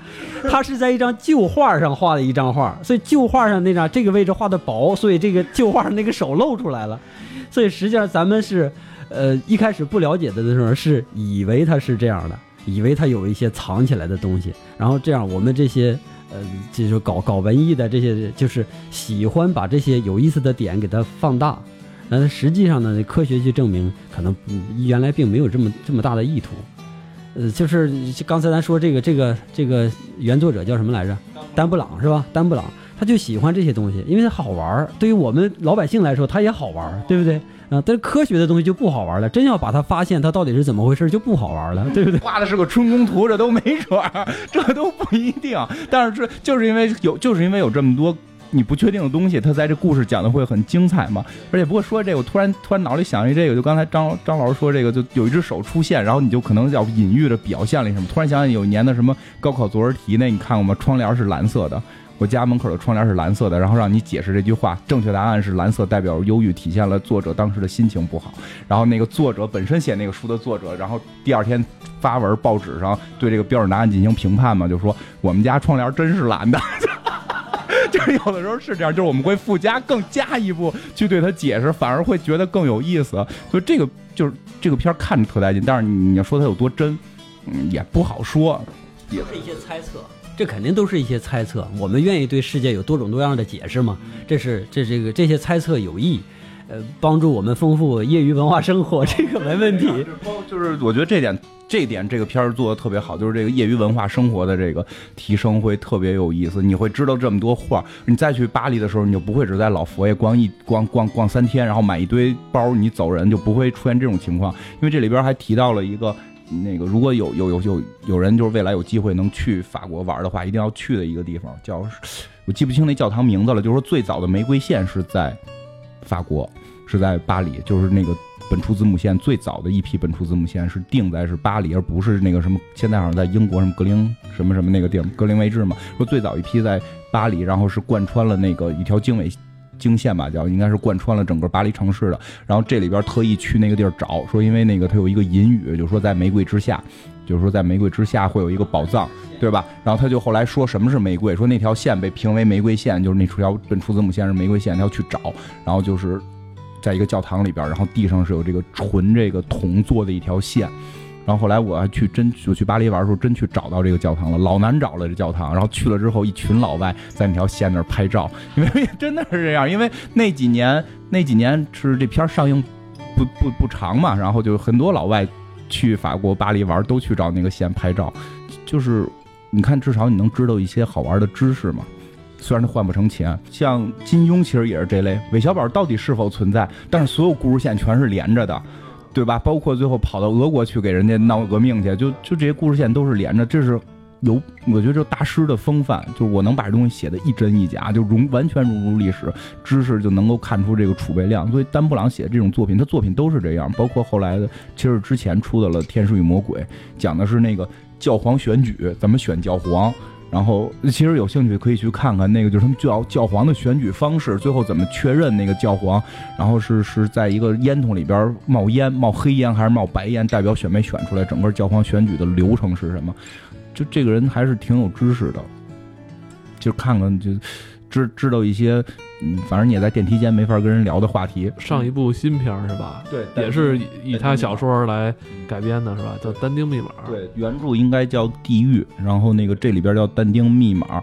他是在一张旧画上画的一张画，所以旧画上那张这个位置画的薄，所以这个旧画上那个手露出来了。所以实际上咱们是呃一开始不了解的的时候是以为他是这样的。以为他有一些藏起来的东西，然后这样我们这些呃，就是搞搞文艺的这些，就是喜欢把这些有意思的点给它放大，那实际上呢，科学去证明，可能原来并没有这么这么大的意图。呃，就是刚才咱说这个这个这个原作者叫什么来着？丹布朗是吧？丹布朗他就喜欢这些东西，因为它好玩儿对于我们老百姓来说，它也好玩儿对不对？啊，但是科学的东西就不好玩了。真要把它发现，它到底是怎么回事，就不好玩了，对不对？画的是个春宫图，这都没准儿，这都不一定。但是这就是因为有，就是因为有这么多你不确定的东西，他在这故事讲的会很精彩嘛。而且不过说这个，我突然突然脑里想一这个，就刚才张张老师说这个，就有一只手出现，然后你就可能要隐喻着表现了什么。突然想起有一年的什么高考作文题，那你看过吗？窗帘是蓝色的。我家门口的窗帘是蓝色的，然后让你解释这句话，正确答案是蓝色代表忧郁，体现了作者当时的心情不好。然后那个作者本身写那个书的作者，然后第二天发文报纸上对这个标准答案进行评判嘛，就说我们家窗帘真是蓝的。就是有的时候是这样，就是我们会附加更加一步去对他解释，反而会觉得更有意思。所以这个就是这个片看着特带劲，但是你要说它有多真，嗯，也不好说，也是一些猜测。这肯定都是一些猜测，我们愿意对世界有多种多样的解释吗？这是这这个这些猜测有益，呃，帮助我们丰富业余文化生活，这个没问题。就是我觉得这点这点这个片儿做的特别好，就是这个业余文化生活的这个提升会特别有意思。你会知道这么多画，你再去巴黎的时候，你就不会只在老佛爷逛一逛逛逛三天，然后买一堆包你走人，就不会出现这种情况。因为这里边还提到了一个。那个如果有有有有有人就是未来有机会能去法国玩的话，一定要去的一个地方叫，我记不清那教堂名字了。就是说最早的玫瑰线是在法国，是在巴黎，就是那个本初子母线最早的一批本初子母线是定在是巴黎，而不是那个什么现在好像在英国什么格林什么什么那个地儿格林威治嘛。说最早一批在巴黎，然后是贯穿了那个一条经纬。经线吧，叫应该是贯穿了整个巴黎城市的。然后这里边特意去那个地儿找，说因为那个它有一个隐语，就是说在玫瑰之下，就是说在玫瑰之下会有一个宝藏，对吧？然后他就后来说什么是玫瑰，说那条线被评为玫瑰线，就是那条本初子母线是玫瑰线，他要去找。然后就是在一个教堂里边，然后地上是有这个纯这个铜做的一条线。然后后来我还去真我去巴黎玩的时候，真去找到这个教堂了，老难找了这教堂。然后去了之后，一群老外在那条线那儿拍照，因为真的是这样。因为那几年 那几年是这片上映不不不长嘛，然后就很多老外去法国巴黎玩，都去找那个线拍照。就是你看，至少你能知道一些好玩的知识嘛。虽然它换不成钱，像金庸其实也是这类。韦小宝到底是否存在？但是所有故事线全是连着的。对吧？包括最后跑到俄国去给人家闹革命去，就就这些故事线都是连着。这是有，我觉得这大师的风范，就是我能把这东西写的一真一假，就融完全融入历史知识，就能够看出这个储备量。所以丹布朗写的这种作品，他作品都是这样。包括后来的，其实之前出的了《天使与魔鬼》，讲的是那个教皇选举，怎么选教皇。然后其实有兴趣可以去看看那个，就是他们教教皇的选举方式，最后怎么确认那个教皇，然后是是在一个烟筒里边冒烟，冒黑烟还是冒白烟，代表选没选出来，整个教皇选举的流程是什么？就这个人还是挺有知识的，就看看就。知知道一些，嗯，反正你也在电梯间没法跟人聊的话题。上一部新片是吧？对，也是以他小说来改编的，是吧？叫《但丁密码》。对，原著应该叫《地狱》，然后那个这里边叫《但丁密码》。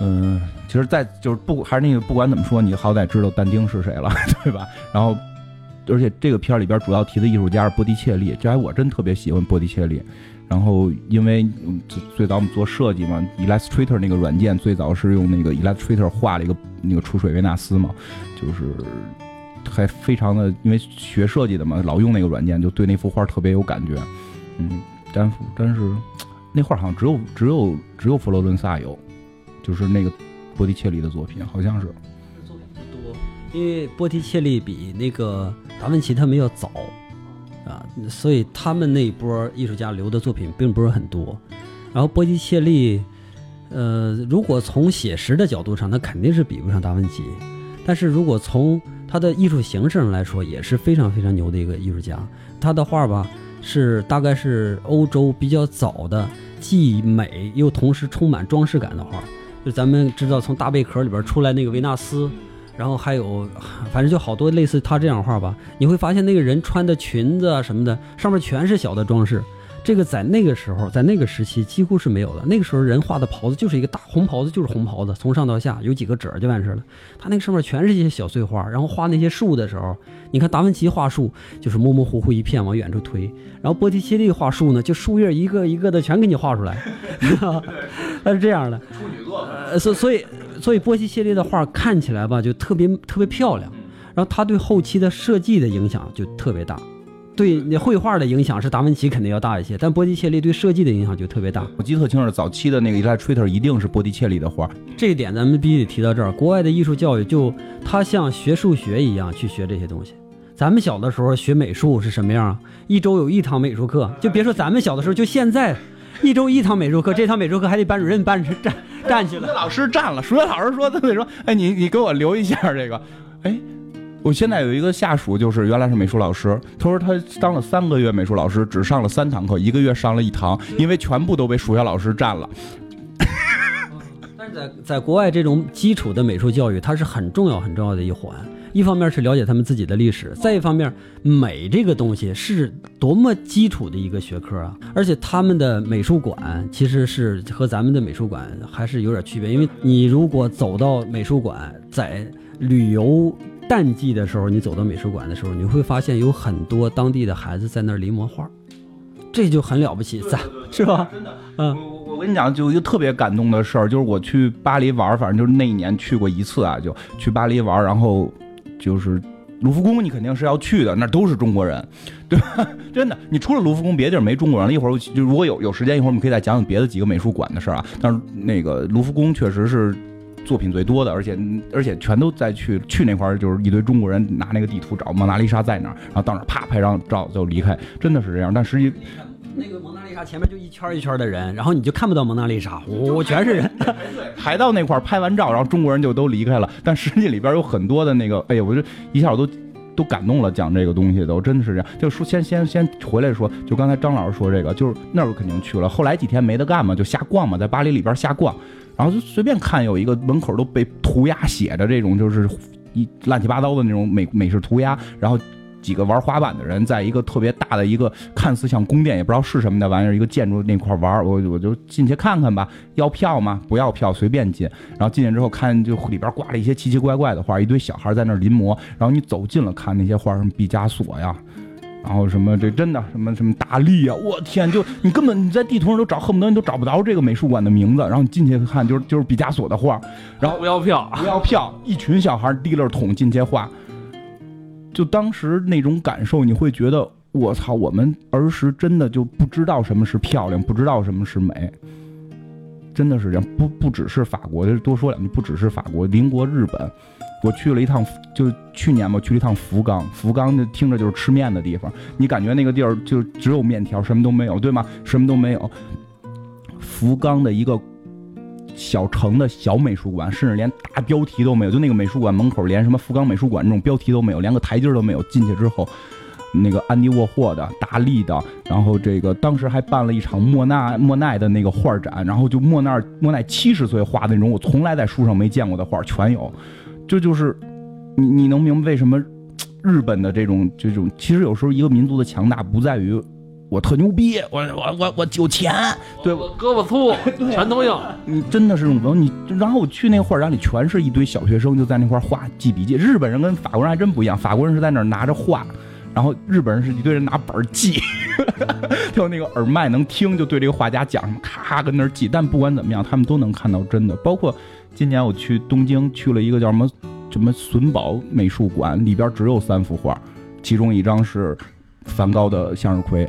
嗯，其实，在就是不还是那个，不管怎么说，你好歹知道但丁是谁了，对吧？然后，而且这个片儿里边主要提的艺术家是波提切利，这还我真特别喜欢波提切利。然后，因为最最早我们做设计嘛，Illustrator 那个软件最早是用那个 Illustrator 画了一个那个出水维纳斯嘛，就是还非常的，因为学设计的嘛，老用那个软件，就对那幅画特别有感觉。嗯，但但是那画好像只有只有只有佛罗伦萨有，就是那个波提切利的作品，好像是。作品不多，因为波提切利比那个达芬奇他们要早。啊，所以他们那一波艺术家留的作品并不是很多。然后波提切利，呃，如果从写实的角度上，那肯定是比不上达芬奇。但是如果从他的艺术形式上来说，也是非常非常牛的一个艺术家。他的画吧，是大概是欧洲比较早的，既美又同时充满装饰感的画。就咱们知道，从大贝壳里边出来那个维纳斯。然后还有，反正就好多类似他这样画吧。你会发现那个人穿的裙子啊什么的，上面全是小的装饰。这个在那个时候，在那个时期几乎是没有的。那个时候人画的袍子就是一个大红袍子，就是红袍子，从上到下有几个褶就完事了。他那个上面全是一些小碎花。然后画那些树的时候，你看达芬奇画树就是模模糊糊一片往远处推，然后波提切利画树呢，就树叶一个一个的全给你画出来。他是这样的。处女座。呃，所所以。所以波西切利的画看起来吧，就特别特别漂亮。然后他对后期的设计的影响就特别大，对那绘画的影响是达芬奇肯定要大一些，但波提切利对设计的影响就特别大。我记得特清楚，早期的那个 Illustrator 一定是波提切利的画。这一点咱们必须得提到这儿。国外的艺术教育就它像学数学一样去学这些东西。咱们小的时候学美术是什么样啊？一周有一堂美术课，就别说咱们小的时候，就现在，一周一堂美术课，这堂美术课还得班主任班 站站起来。老师站了，数学老师说他得说，哎，你你给我留一下这个，哎。我现在有一个下属，就是原来是美术老师。他说他当了三个月美术老师，只上了三堂课，一个月上了一堂，因为全部都被数学老师占了。但是在在国外，这种基础的美术教育，它是很重要很重要的一环。一方面是了解他们自己的历史，再一方面，美这个东西是多么基础的一个学科啊！而且他们的美术馆其实是和咱们的美术馆还是有点区别，因为你如果走到美术馆，在旅游。淡季的时候，你走到美术馆的时候，你会发现有很多当地的孩子在那儿临摹画，这就很了不起，咱是吧？真的，嗯，我我跟你讲，就一个特别感动的事儿，就是我去巴黎玩，反正就是那一年去过一次啊，就去巴黎玩，然后就是卢浮宫，你肯定是要去的，那都是中国人，对吧？真的，你除了卢浮宫，别的地儿没中国人了。一会儿就如果有有时间，一会儿我们可以再讲讲别的几个美术馆的事儿啊。但是那个卢浮宫确实是。作品最多的，而且而且全都在去去那块儿，就是一堆中国人拿那个地图找蒙娜丽莎在哪儿，然后到那儿啪拍张照就离开，真的是这样。但实际那个蒙丽莎前面就一圈一圈的人，然后你就看不到蒙娜丽莎，我全是人 排到那块儿拍完照，然后中国人就都离开了。但实际里边有很多的那个，哎呀，我就一下我都都感动了，讲这个东西都真的是这样。就说先先先回来说，就刚才张老师说这个，就是那儿我肯定去了。后来几天没得干嘛，就瞎逛嘛，在巴黎里边瞎逛。然后就随便看，有一个门口都被涂鸦写着这种，就是一乱七八糟的那种美美式涂鸦。然后几个玩滑板的人在一个特别大的一个看似像宫殿也不知道是什么的玩意儿一个建筑那块玩，我我就进去看看吧。要票吗？不要票，随便进。然后进去之后看，就里边挂了一些奇奇怪怪的画，一堆小孩在那临摹。然后你走近了看那些画，什么毕加索呀。然后什么这真的什么什么大力啊！我天，就你根本你在地图上都找，恨不得你都找不着这个美术馆的名字。然后你进去看，就是就是毕加索的画。然后不要票，不要票，一群小孩提溜桶进去画。就当时那种感受，你会觉得我操，我们儿时真的就不知道什么是漂亮，不知道什么是美。真的是这样，不不只是法国，多说两句，不只是法国，邻国日本。我去了一趟，就去年吧，去了一趟福冈。福冈就听着就是吃面的地方，你感觉那个地儿就只有面条，什么都没有，对吗？什么都没有。福冈的一个小城的小美术馆，甚至连大标题都没有，就那个美术馆门口连什么福冈美术馆这种标题都没有，连个台阶都没有。进去之后，那个安迪沃霍的、大力的，然后这个当时还办了一场莫奈莫奈的那个画展，然后就莫奈莫奈七十岁画的那种，我从来在书上没见过的画全有。这就是，你你能明白为什么日本的这种这种，其实有时候一个民族的强大不在于我特牛逼，我我我我有钱，对我胳膊粗，全都要。你真的是这种，你然后我去那个画展里，全是一堆小学生就在那块画记笔记。日本人跟法国人还真不一样，法国人是在那儿拿着画，然后日本人是一堆人拿本记，就那个耳麦能听，就对这个画家讲什么，咔跟那儿记。但不管怎么样，他们都能看到真的，包括。今年我去东京，去了一个叫什么什么笋宝美术馆，里边只有三幅画，其中一张是梵高的向日葵。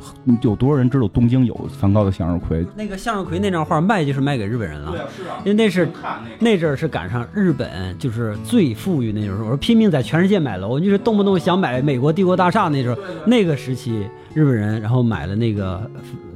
有多少人知道东京有梵高的向日葵？那个向日葵那张画卖就是卖给日本人了，因为那是那阵儿是赶上日本就是最富裕那时候，我说拼命在全世界买楼，就是动不动想买美国帝国大厦那时候，那个时期。日本人，然后买了那个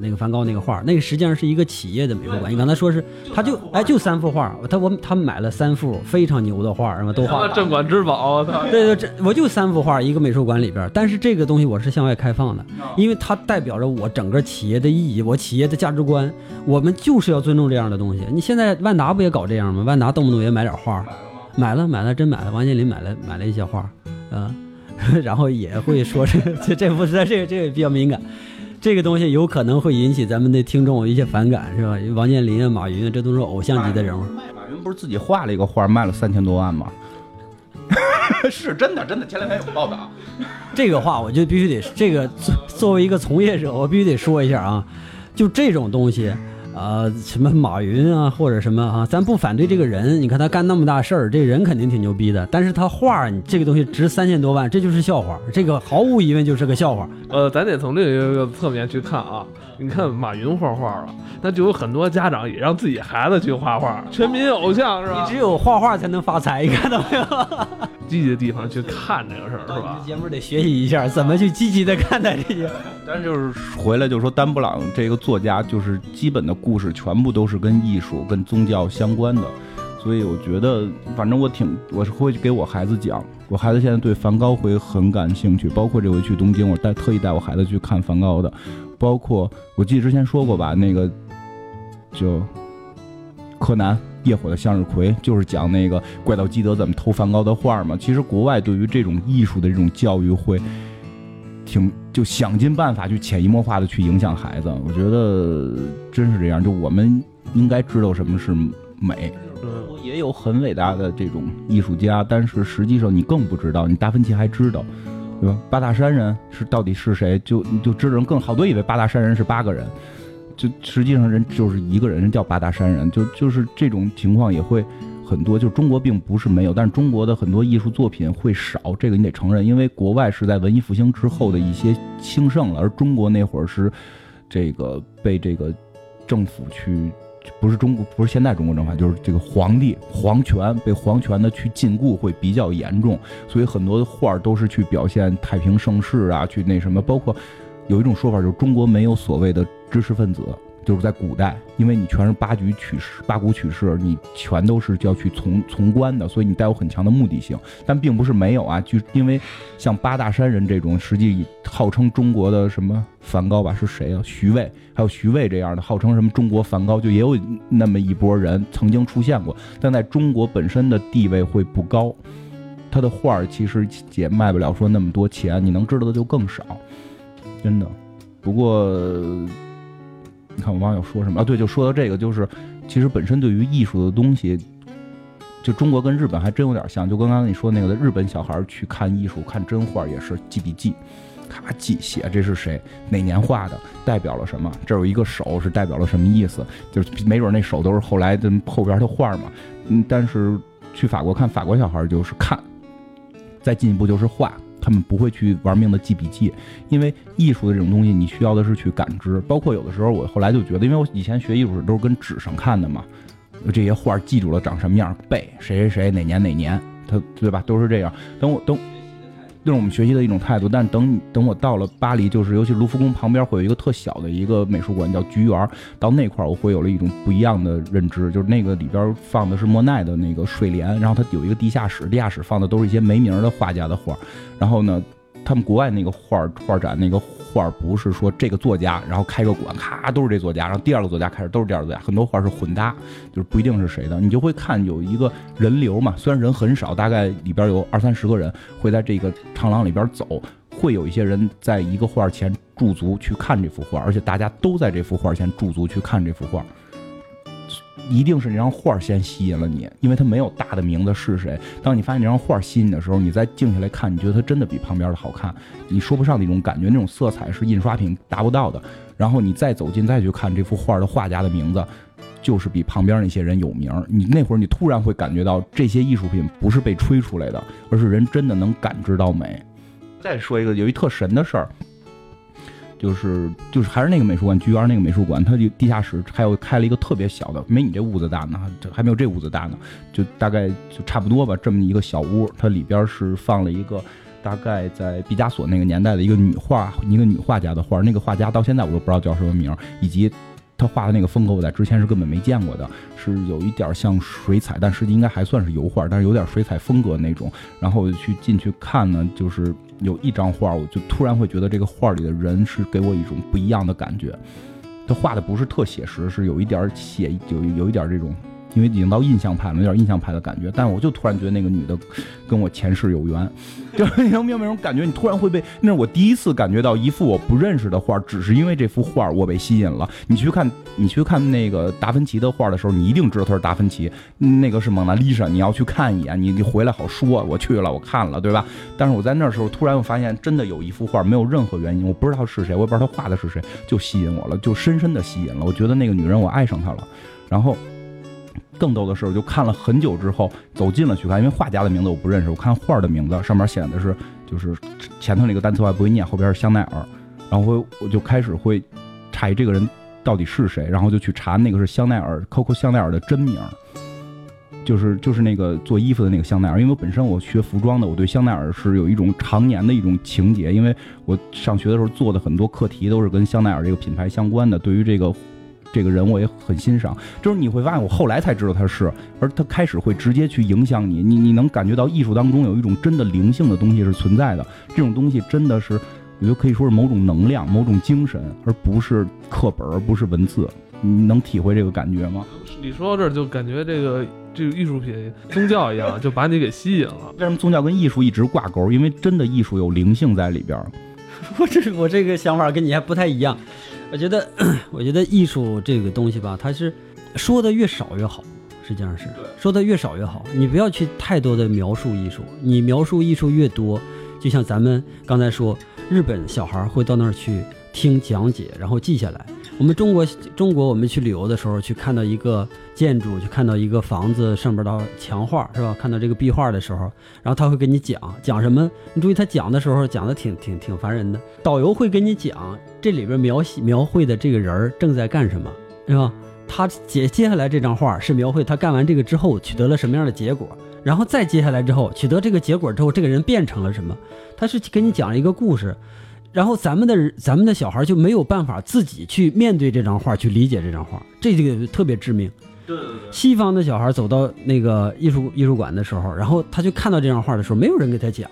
那个梵高那个画，那个实际上是一个企业的美术馆。你刚才说是，他就哎就三幅画，他我他买了三幅非常牛的画，什么都画。镇馆之宝，对对，这我就三幅画，一个美术馆里边。但是这个东西我是向外开放的，因为它代表着我整个企业的意义，我企业的价值观。我们就是要尊重这样的东西。你现在万达不也搞这样吗？万达动不动也买点画，买了买了真买了。王健林买了买了一些画，嗯。然后也会说 这这这不是这个这个比较敏感，这个东西有可能会引起咱们的听众一些反感，是吧？王健林啊、马云啊，这都是偶像级的人物。马云不是自己画了一个画，卖了三千多万吗？是真的，真的，前两天有报道。这个话我就必须得，这个作作为一个从业者，我必须得说一下啊，就这种东西，啊、什么马云啊，或者什么啊，咱不反对这个人，你看他干那么大事儿，这人肯定挺牛逼的。但是他画儿，你这个东西值三千多万，这就是笑话，这个毫无疑问就是个笑话。呃，咱得从另一个侧面去看啊。你看马云画画了，那就有很多家长也让自己孩子去画画，全民偶像是吧？你只有画画才能发财，你看到没有？积极的地方去看这个事儿是吧？节目得学习一下，怎么去积极的看待这些。但是就是回来就说丹布朗这个作家，就是基本的故事全部都是跟艺术、跟宗教相关的，所以我觉得，反正我挺我是会给我孩子讲，我孩子现在对梵高会很感兴趣，包括这回去东京，我带特意带我孩子去看梵高的，包括我记得之前说过吧，那个就柯南。夜火的向日葵就是讲那个怪盗基德怎么偷梵高的画嘛。其实国外对于这种艺术的这种教育会挺就想尽办法去潜移默化的去影响孩子。我觉得真是这样，就我们应该知道什么是美。嗯，也有很伟大的这种艺术家，但是实际上你更不知道，你达芬奇还知道，对吧？八大山人是到底是谁？就就知道人更好多以为八大山人是八个人。就实际上人就是一个人，人叫八大山人，就就是这种情况也会很多。就中国并不是没有，但是中国的很多艺术作品会少，这个你得承认，因为国外是在文艺复兴之后的一些兴盛了，而中国那会儿是这个被这个政府去，不是中国，不是现在中国政府，就是这个皇帝皇权被皇权的去禁锢会比较严重，所以很多的画都是去表现太平盛世啊，去那什么，包括。有一种说法就是中国没有所谓的知识分子，就是在古代，因为你全是八局取士，八股取士，你全都是要去从从官的，所以你带有很强的目的性。但并不是没有啊，就因为像八大山人这种，实际号称中国的什么梵高吧，是谁啊？徐渭，还有徐渭这样的，号称什么中国梵高，就也有那么一波人曾经出现过，但在中国本身的地位会不高，他的画儿其实也卖不了说那么多钱，你能知道的就更少。真的，不过你看我网友说什么啊？对，就说到这个，就是其实本身对于艺术的东西，就中国跟日本还真有点像。就刚刚你说那个的日本小孩去看艺术、看真画也是记笔记，咔记写这是谁，哪年画的，代表了什么？这有一个手是代表了什么意思？就是没准那手都是后来的后边的画嘛。嗯，但是去法国看法国小孩就是看，再进一步就是画。他们不会去玩命的记笔记，因为艺术的这种东西，你需要的是去感知。包括有的时候，我后来就觉得，因为我以前学艺术都是跟纸上看的嘛，这些画记住了长什么样，背谁谁谁哪年哪年，他对吧？都是这样。等我等。这是我们学习的一种态度，但等等我到了巴黎，就是尤其卢浮宫旁边会有一个特小的一个美术馆，叫菊园。到那块儿，我会有了一种不一样的认知，就是那个里边放的是莫奈的那个睡莲，然后它有一个地下室，地下室放的都是一些没名的画家的画。然后呢，他们国外那个画画展那个画不是说这个作家，然后开个馆，咔都是这作家，然后第二个作家开始都是第二个作家，很多画是混搭，就是不一定是谁的。你就会看有一个人流嘛，虽然人很少，大概里边有二三十个人会在这个长廊里边走，会有一些人在一个画前驻足去看这幅画，而且大家都在这幅画前驻足去看这幅画。一定是那张画先吸引了你，因为它没有大的名字是谁。当你发现这张画吸引你的时候，你再静下来看，你觉得它真的比旁边的好看，你说不上那种感觉，那种色彩是印刷品达不到的。然后你再走近再去看这幅画的画家的名字，就是比旁边那些人有名。你那会儿你突然会感觉到这些艺术品不是被吹出来的，而是人真的能感知到美。再说一个，有一特神的事儿。就是就是还是那个美术馆，菊园那个美术馆，它就地下室还有开了一个特别小的，没你这屋子大呢，这还没有这屋子大呢，就大概就差不多吧，这么一个小屋，它里边是放了一个大概在毕加索那个年代的一个女画，一个女画家的画，那个画家到现在我都不知道叫什么名，以及他画的那个风格我在之前是根本没见过的，是有一点像水彩，但实际应该还算是油画，但是有点水彩风格那种，然后我就去进去看呢，就是。有一张画，我就突然会觉得这个画里的人是给我一种不一样的感觉。他画的不是特写实，是有一点写有有一点这种因为已经到印象派了，有点印象派的感觉。但是我就突然觉得那个女的跟我前世有缘，就是你有没有那种感觉？你突然会被，那是我第一次感觉到一幅我不认识的画，只是因为这幅画我被吸引了。你去看，你去看那个达芬奇的画的时候，你一定知道他是达芬奇，那个是蒙娜丽莎，你要去看一眼，你你回来好说，我去了，我看了，对吧？但是我在那时候突然我发现，真的有一幅画，没有任何原因，我不知道是谁，我也不知道他画的是谁，就吸引我了，就深深的吸引了。我觉得那个女人，我爱上她了。然后，更逗的是，我就看了很久之后，走近了去看，因为画家的名字我不认识，我看画的名字上面写的是，就是前头那个单词我还不会念，后边是香奈儿，然后我就开始会查这个人到底是谁，然后就去查那个是香奈儿，Coco 香奈儿的真名，就是就是那个做衣服的那个香奈儿，因为我本身我学服装的，我对香奈儿是有一种常年的一种情节，因为我上学的时候做的很多课题都是跟香奈儿这个品牌相关的，对于这个。这个人我也很欣赏，就是你会发现，我后来才知道他是，而他开始会直接去影响你，你你能感觉到艺术当中有一种真的灵性的东西是存在的，这种东西真的是，我觉得可以说是某种能量、某种精神，而不是课本，而不是文字，你能体会这个感觉吗？你说到这儿就感觉这个这个艺术品宗教一样，就把你给吸引了。为什么宗教跟艺术一直挂钩？因为真的艺术有灵性在里边。我这我这个想法跟你还不太一样。我觉得，我觉得艺术这个东西吧，它是说的越少越好，实际上是说的越少越好。你不要去太多的描述艺术，你描述艺术越多，就像咱们刚才说，日本小孩会到那儿去听讲解，然后记下来。我们中国中国，我们去旅游的时候，去看到一个建筑，去看到一个房子上边的墙画，是吧？看到这个壁画的时候，然后他会跟你讲讲什么？你注意他讲的时候讲的挺挺挺烦人的。导游会跟你讲这里边描写描绘的这个人正在干什么，是吧？他接接下来这张画是描绘他干完这个之后取得了什么样的结果，然后再接下来之后取得这个结果之后，这个人变成了什么？他是跟你讲一个故事。然后咱们的咱们的小孩就没有办法自己去面对这张画，去理解这张画，这个特别致命。对对对。西方的小孩走到那个艺术艺术馆的时候，然后他就看到这张画的时候，没有人给他讲，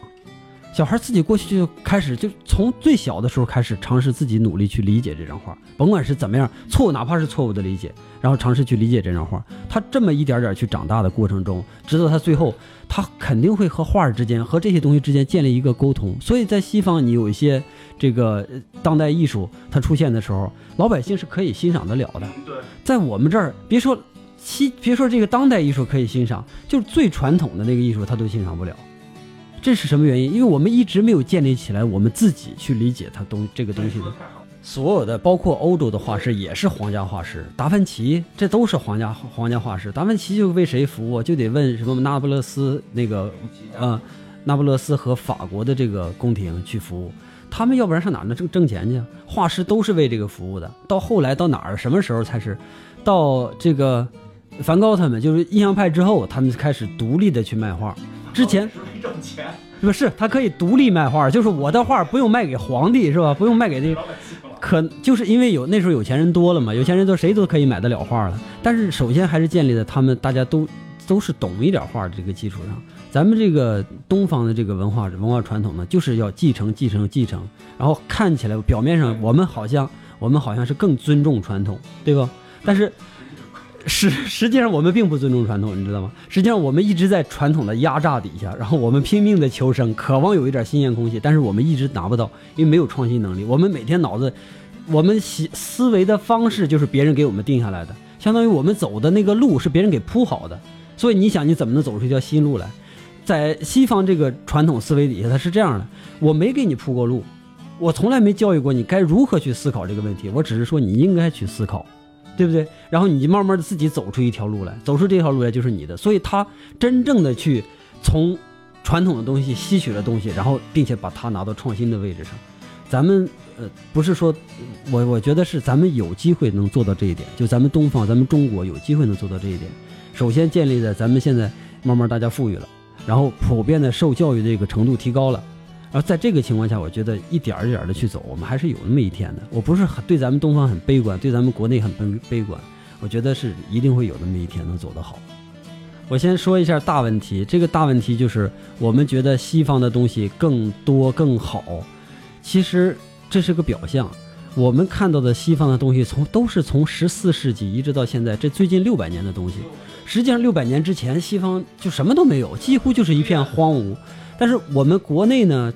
小孩自己过去就开始，就从最小的时候开始尝试自己努力去理解这张画，甭管是怎么样错误，哪怕是错误的理解，然后尝试去理解这张画。他这么一点点去长大的过程中，直到他最后，他肯定会和画之间和这些东西之间建立一个沟通。所以在西方，你有一些。这个当代艺术它出现的时候，老百姓是可以欣赏得了的。对，在我们这儿，别说西，别说这个当代艺术可以欣赏，就是最传统的那个艺术，他都欣赏不了。这是什么原因？因为我们一直没有建立起来我们自己去理解它东这个东西的。所有的，包括欧洲的画师也是皇家画师，达芬奇这都是皇家皇家画师。达芬奇就为谁服务？就得问什么那不勒斯那个呃，那不勒斯和法国的这个宫廷去服务。他们要不然上哪能挣挣钱去？画师都是为这个服务的。到后来到哪儿？什么时候才是？到这个梵高他们就是印象派之后，他们开始独立的去卖画。之前挣钱不是他可以独立卖画，就是我的画不用卖给皇帝是吧？不用卖给那可就是因为有那时候有钱人多了嘛，有钱人都谁都可以买得了画了。但是首先还是建立在他们大家都都是懂一点画的这个基础上。咱们这个东方的这个文化文化传统呢，就是要继承继承继承，然后看起来表面上我们好像我们好像是更尊重传统，对吧？但是实实际上我们并不尊重传统，你知道吗？实际上我们一直在传统的压榨底下，然后我们拼命的求生，渴望有一点新鲜空气，但是我们一直拿不到，因为没有创新能力。我们每天脑子，我们思思维的方式就是别人给我们定下来的，相当于我们走的那个路是别人给铺好的，所以你想你怎么能走出一条新路来？在西方这个传统思维底下，它是这样的：我没给你铺过路，我从来没教育过你该如何去思考这个问题，我只是说你应该去思考，对不对？然后你就慢慢的自己走出一条路来，走出这条路来就是你的。所以他真正的去从传统的东西吸取了东西，然后并且把它拿到创新的位置上。咱们呃不是说，我我觉得是咱们有机会能做到这一点，就咱们东方，咱们中国有机会能做到这一点。首先建立在咱们现在慢慢大家富裕了。然后普遍的受教育这个程度提高了，然后在这个情况下，我觉得一点儿一点儿的去走，我们还是有那么一天的。我不是很对咱们东方很悲观，对咱们国内很悲悲观。我觉得是一定会有那么一天能走得好。我先说一下大问题，这个大问题就是我们觉得西方的东西更多更好，其实这是个表象。我们看到的西方的东西从都是从十四世纪一直到现在，这最近六百年的东西。实际上六百年之前，西方就什么都没有，几乎就是一片荒芜。但是我们国内呢，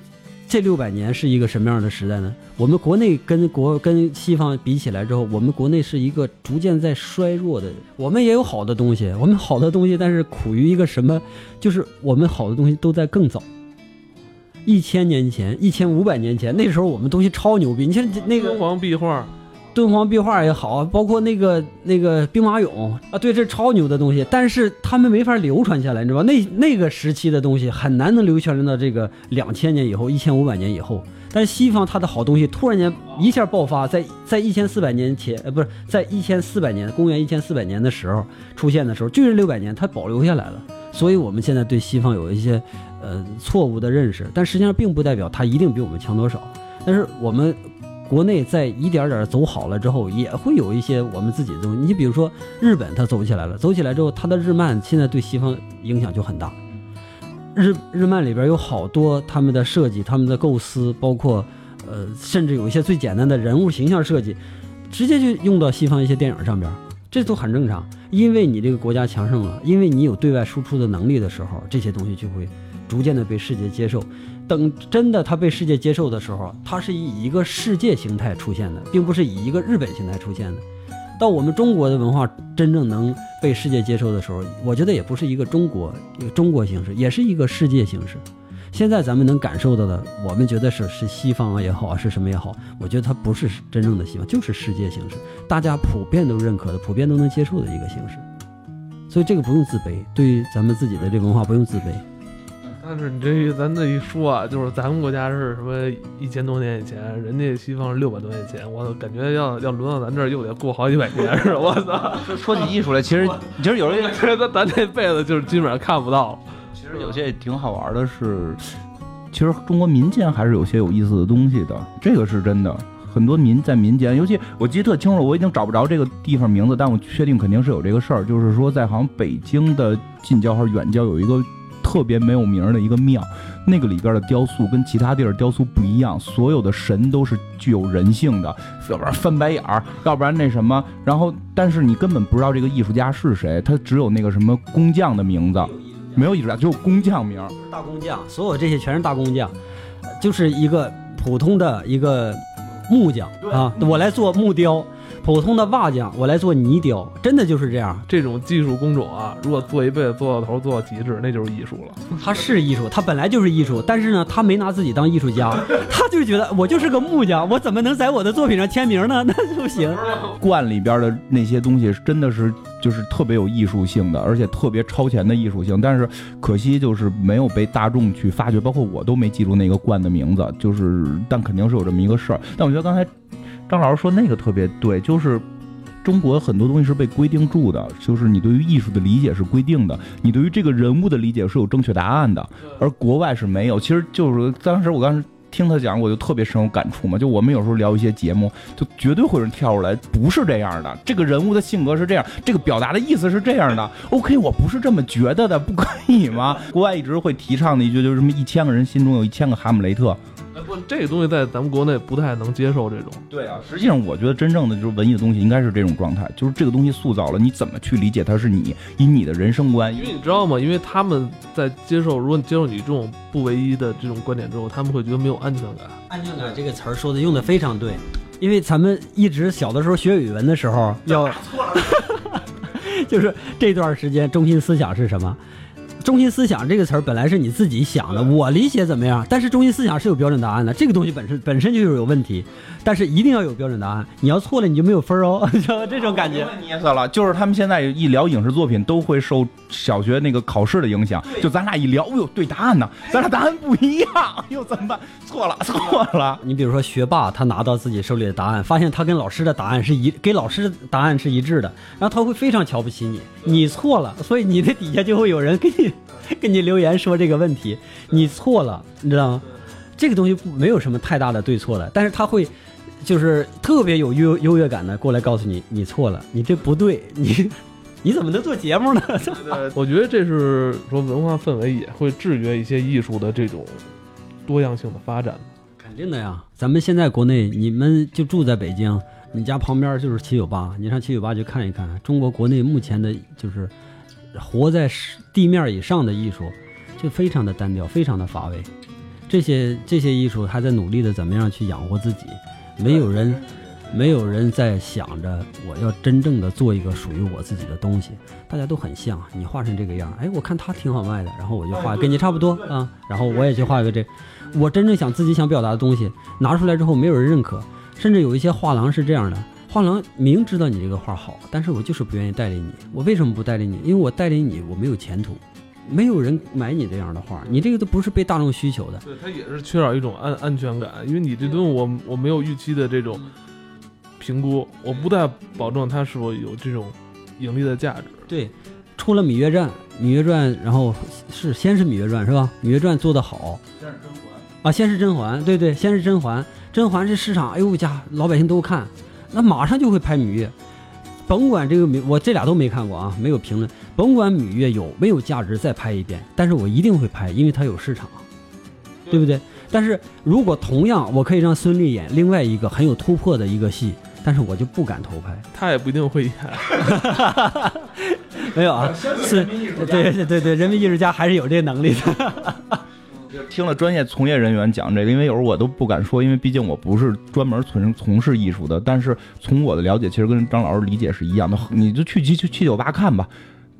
这六百年是一个什么样的时代呢？我们国内跟国跟西方比起来之后，我们国内是一个逐渐在衰弱的。我们也有好的东西，我们好的东西，但是苦于一个什么？就是我们好的东西都在更早。一千年前，一千五百年前，那时候我们东西超牛逼。你像那个敦煌壁画，敦煌壁画也好，包括那个那个兵马俑啊，对，这超牛的东西。但是他们没法流传下来，你知道吧？那那个时期的东西很难能流传到这个两千年以后，一千五百年以后。但是西方它的好东西突然间一下爆发，在在一千四百年前，呃，不是在一千四百年，公元一千四百年的时候出现的时候，就是六百年，它保留下来了。所以我们现在对西方有一些呃错误的认识，但实际上并不代表它一定比我们强多少。但是我们国内在一点点走好了之后，也会有一些我们自己的东西。你比如说日本，它走起来了，走起来之后，它的日漫现在对西方影响就很大。日日漫里边有好多他们的设计、他们的构思，包括呃，甚至有一些最简单的人物形象设计，直接就用到西方一些电影上边，这都很正常。因为你这个国家强盛了，因为你有对外输出的能力的时候，这些东西就会逐渐的被世界接受。等真的它被世界接受的时候，它是以一个世界形态出现的，并不是以一个日本形态出现的。到我们中国的文化真正能被世界接受的时候，我觉得也不是一个中国一个中国形式，也是一个世界形式。现在咱们能感受到的，我们觉得是是西方也好啊，是什么也好，我觉得它不是真正的西方，就是世界形式，大家普遍都认可的、普遍都能接受的一个形式。所以这个不用自卑，对于咱们自己的这文化不用自卑。但是你这一咱这一说啊，就是咱们国家是什么一千多年以前，人家西方是六百多年前，我感觉要要轮到咱这儿又得过好几百年似的。我操！说说起艺术来，其实其实有人觉得咱这辈子就是基本上看不到。其实有些也挺好玩的是，其实中国民间还是有些有意思的东西的，这个是真的。很多民在民间，尤其我记得特清楚，我已经找不着这个地方名字，但我确定肯定是有这个事儿，就是说在好像北京的近郊还是远郊有一个。特别没有名的一个庙，那个里边的雕塑跟其他地儿雕塑不一样，所有的神都是具有人性的，要不然翻白眼儿，要不然那什么，然后但是你根本不知道这个艺术家是谁，他只有那个什么工匠的名字，没有艺术家，只有工匠名，大工匠，所有这些全是大工匠，就是一个普通的一个木匠啊，我来做木雕。普通的瓦匠，我来做泥雕，真的就是这样。这种技术工种啊，如果做一辈子做到头，做到极致，那就是艺术了。他是艺术，他本来就是艺术，但是呢，他没拿自己当艺术家，他就觉得我就是个木匠，我怎么能在我的作品上签名呢？那不行。罐里边的那些东西，真的是就是特别有艺术性的，而且特别超前的艺术性，但是可惜就是没有被大众去发掘，包括我都没记住那个罐的名字，就是但肯定是有这么一个事儿。但我觉得刚才。张老师说那个特别对，就是中国很多东西是被规定住的，就是你对于艺术的理解是规定的，你对于这个人物的理解是有正确答案的，而国外是没有。其实就是当时我刚才听他讲，我就特别深有感触嘛。就我们有时候聊一些节目，就绝对会有人跳出来，不是这样的，这个人物的性格是这样，这个表达的意思是这样的。OK，我不是这么觉得的，不可以吗？国外一直会提倡的一句就是什么一千个人心中有一千个哈姆雷特。不，这个东西在咱们国内不太能接受这种。对啊，实际上我觉得真正的就是文艺的东西应该是这种状态，就是这个东西塑造了你怎么去理解它是你以你的人生观。因为你知道吗？因为他们在接受，如果你接受你这种不唯一的这种观点之后，他们会觉得没有安全感。安全感这个词儿说的用的非常对，因为咱们一直小的时候学语文的时候要，就是这段时间中心思想是什么？中心思想这个词儿本来是你自己想的，我理解怎么样？但是中心思想是有标准答案的，这个东西本身本身就是有问题，但是一定要有标准答案。你要错了，你就没有分哦，就这种感觉。意思了，就是他们现在一聊影视作品，都会受小学那个考试的影响。就咱俩一聊，哎呦，对答案呢？咱俩答案不一样，哎呦，怎么办？错了，错了。你比如说学霸，他拿到自己手里的答案，发现他跟老师的答案是一，给老师的答案是一致的，然后他会非常瞧不起你，你错了，所以你的底下就会有人给你。给你留言说这个问题，你错了，你知道吗？这个东西不没有什么太大的对错的，但是他会，就是特别有优优越感的过来告诉你，你错了，你这不对，你你怎么能做节目呢？我觉得这是说文化氛围也会制约一些艺术的这种多样性的发展。肯定的呀。咱们现在国内，你们就住在北京，你家旁边就是七九八，你上七九八去看一看。中国国内目前的就是活在地面以上的艺术，就非常的单调，非常的乏味。这些这些艺术还在努力的怎么样去养活自己，没有人。没有人在想着我要真正的做一个属于我自己的东西，大家都很像。你画成这个样，哎，我看他挺好卖的，然后我就画跟你差不多啊，然后我也去画一个这。我真正想自己想表达的东西拿出来之后，没有人认可，甚至有一些画廊是这样的，画廊明知道你这个画好，但是我就是不愿意带领你。我为什么不带领你？因为我带领你，我没有前途，没有人买你这样的画，你这个都不是被大众需求的。对它也是缺少一种安安全感，因为你这东西我我没有预期的这种。评估，我不太保证它是否有这种盈利的价值。对，出了《芈月传》，《芈月传》，然后是先是《芈月传》是吧？《芈月传》做得好，先是甄嬛啊，先是甄嬛，对对，先是甄嬛。甄嬛这市场，哎呦家老百姓都看，那马上就会拍《芈月》，甭管这个芈，我这俩都没看过啊，没有评论。甭管《芈月》有没有价值，再拍一遍，但是我一定会拍，因为它有市场，对不对？但是如果同样，我可以让孙俪演另外一个很有突破的一个戏。但是我就不敢投拍，他也不一定会演。没有啊，是，对对对对，人民艺术家还是有这能力的。听了专业从业人员讲这个，因为有时候我都不敢说，因为毕竟我不是专门从从事艺术的。但是从我的了解，其实跟张老师理解是一样的。你就去去去七九八看吧，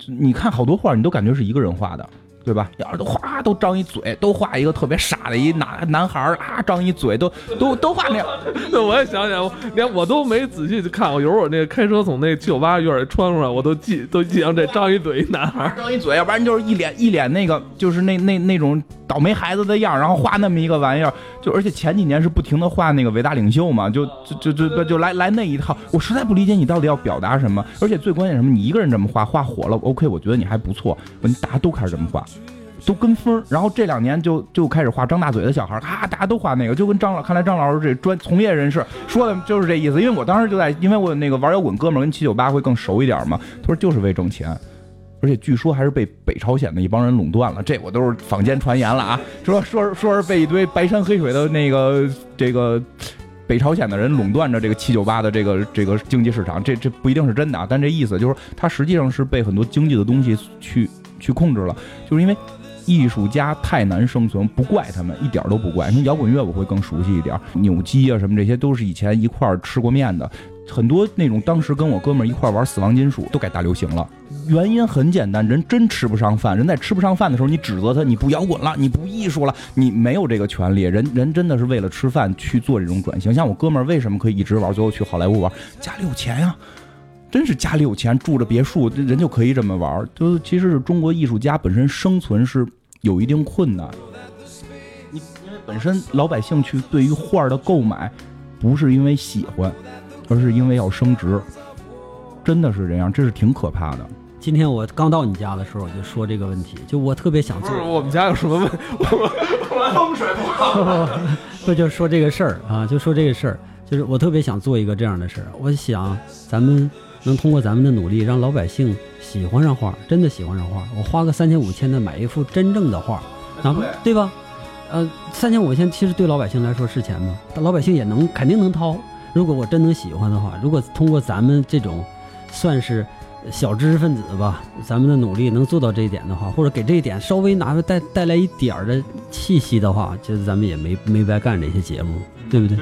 你看好多画，你都感觉是一个人画的。对吧？要是都哗都张一嘴，都画一个特别傻的一男男孩啊，张一嘴都都都画那样。对，我也想想，连我都没仔细去看我。有时候我那个开车从那七九八院里穿出来，我都记都记上这张一嘴一男孩，张一嘴，要不然就是一脸一脸那个，就是那那那种倒霉孩子的样，然后画那么一个玩意儿。就而且前几年是不停的画那个伟大领袖嘛，就就就就就来来那一套。我实在不理解你到底要表达什么。而且最关键什么？你一个人这么画，画火了，OK，我觉得你还不错。你大家都开始这么画。都跟风，然后这两年就就开始画张大嘴的小孩，咔，大家都画那个，就跟张老，看来张老师这专从业人士说的就是这意思。因为我当时就在，因为我那个玩摇滚哥们儿跟七九八会更熟一点嘛，他说就是为挣钱，而且据说还是被北朝鲜的一帮人垄断了，这我都是坊间传言了啊，说说说是被一堆白山黑水的那个这个北朝鲜的人垄断着这个七九八的这个这个经济市场，这这不一定是真的啊，但这意思就是他实际上是被很多经济的东西去去控制了，就是因为。艺术家太难生存，不怪他们，一点都不怪。你摇滚乐我会更熟悉一点，扭机啊什么这些都是以前一块儿吃过面的。很多那种当时跟我哥们儿一块玩死亡金属都改大流行了，原因很简单，人真吃不上饭。人在吃不上饭的时候，你指责他，你不摇滚了，你不艺术了，你没有这个权利。人人真的是为了吃饭去做这种转型。像我哥们儿为什么可以一直玩，最后去好莱坞玩，家里有钱呀。真是家里有钱，住着别墅，人就可以这么玩。就其实是中国艺术家本身生存是有一定困难。你因为本身老百姓去对于画的购买，不是因为喜欢，而是因为要升值。真的是这样，这是挺可怕的。今天我刚到你家的时候，我就说这个问题，就我特别想做。我们家有什么问？风水不好。不就说这个事儿啊？就说这个事儿，就是我特别想做一个这样的事儿。我想咱们。能通过咱们的努力，让老百姓喜欢上画，真的喜欢上画。我花个三千五千的买一幅真正的画，哪怕对吧？呃，三千五千其实对老百姓来说是钱吗？但老百姓也能肯定能掏。如果我真能喜欢的话，如果通过咱们这种算是小知识分子吧，咱们的努力能做到这一点的话，或者给这一点稍微拿出带带来一点儿的气息的话，其实咱们也没没白干这些节目，对不对？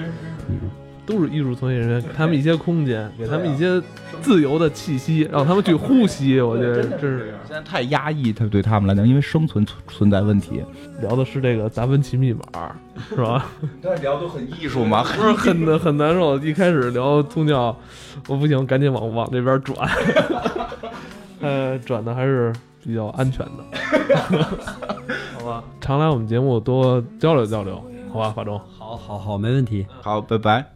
嗯。都是艺术从业人员，给他们一些空间，给他们一些自由的气息，让他们去呼吸。我觉得真是现在太压抑，他对他们来讲，因为生存存在问题。聊的是这个达芬奇密码，是吧？对，聊都很艺术嘛，不是很很难受。一开始聊宗教，我不行，赶紧往往这边转。呃，转的还是比较安全的，好吧？常来我们节目多交流交流，好吧？法中，好，好，好，没问题。好，拜拜。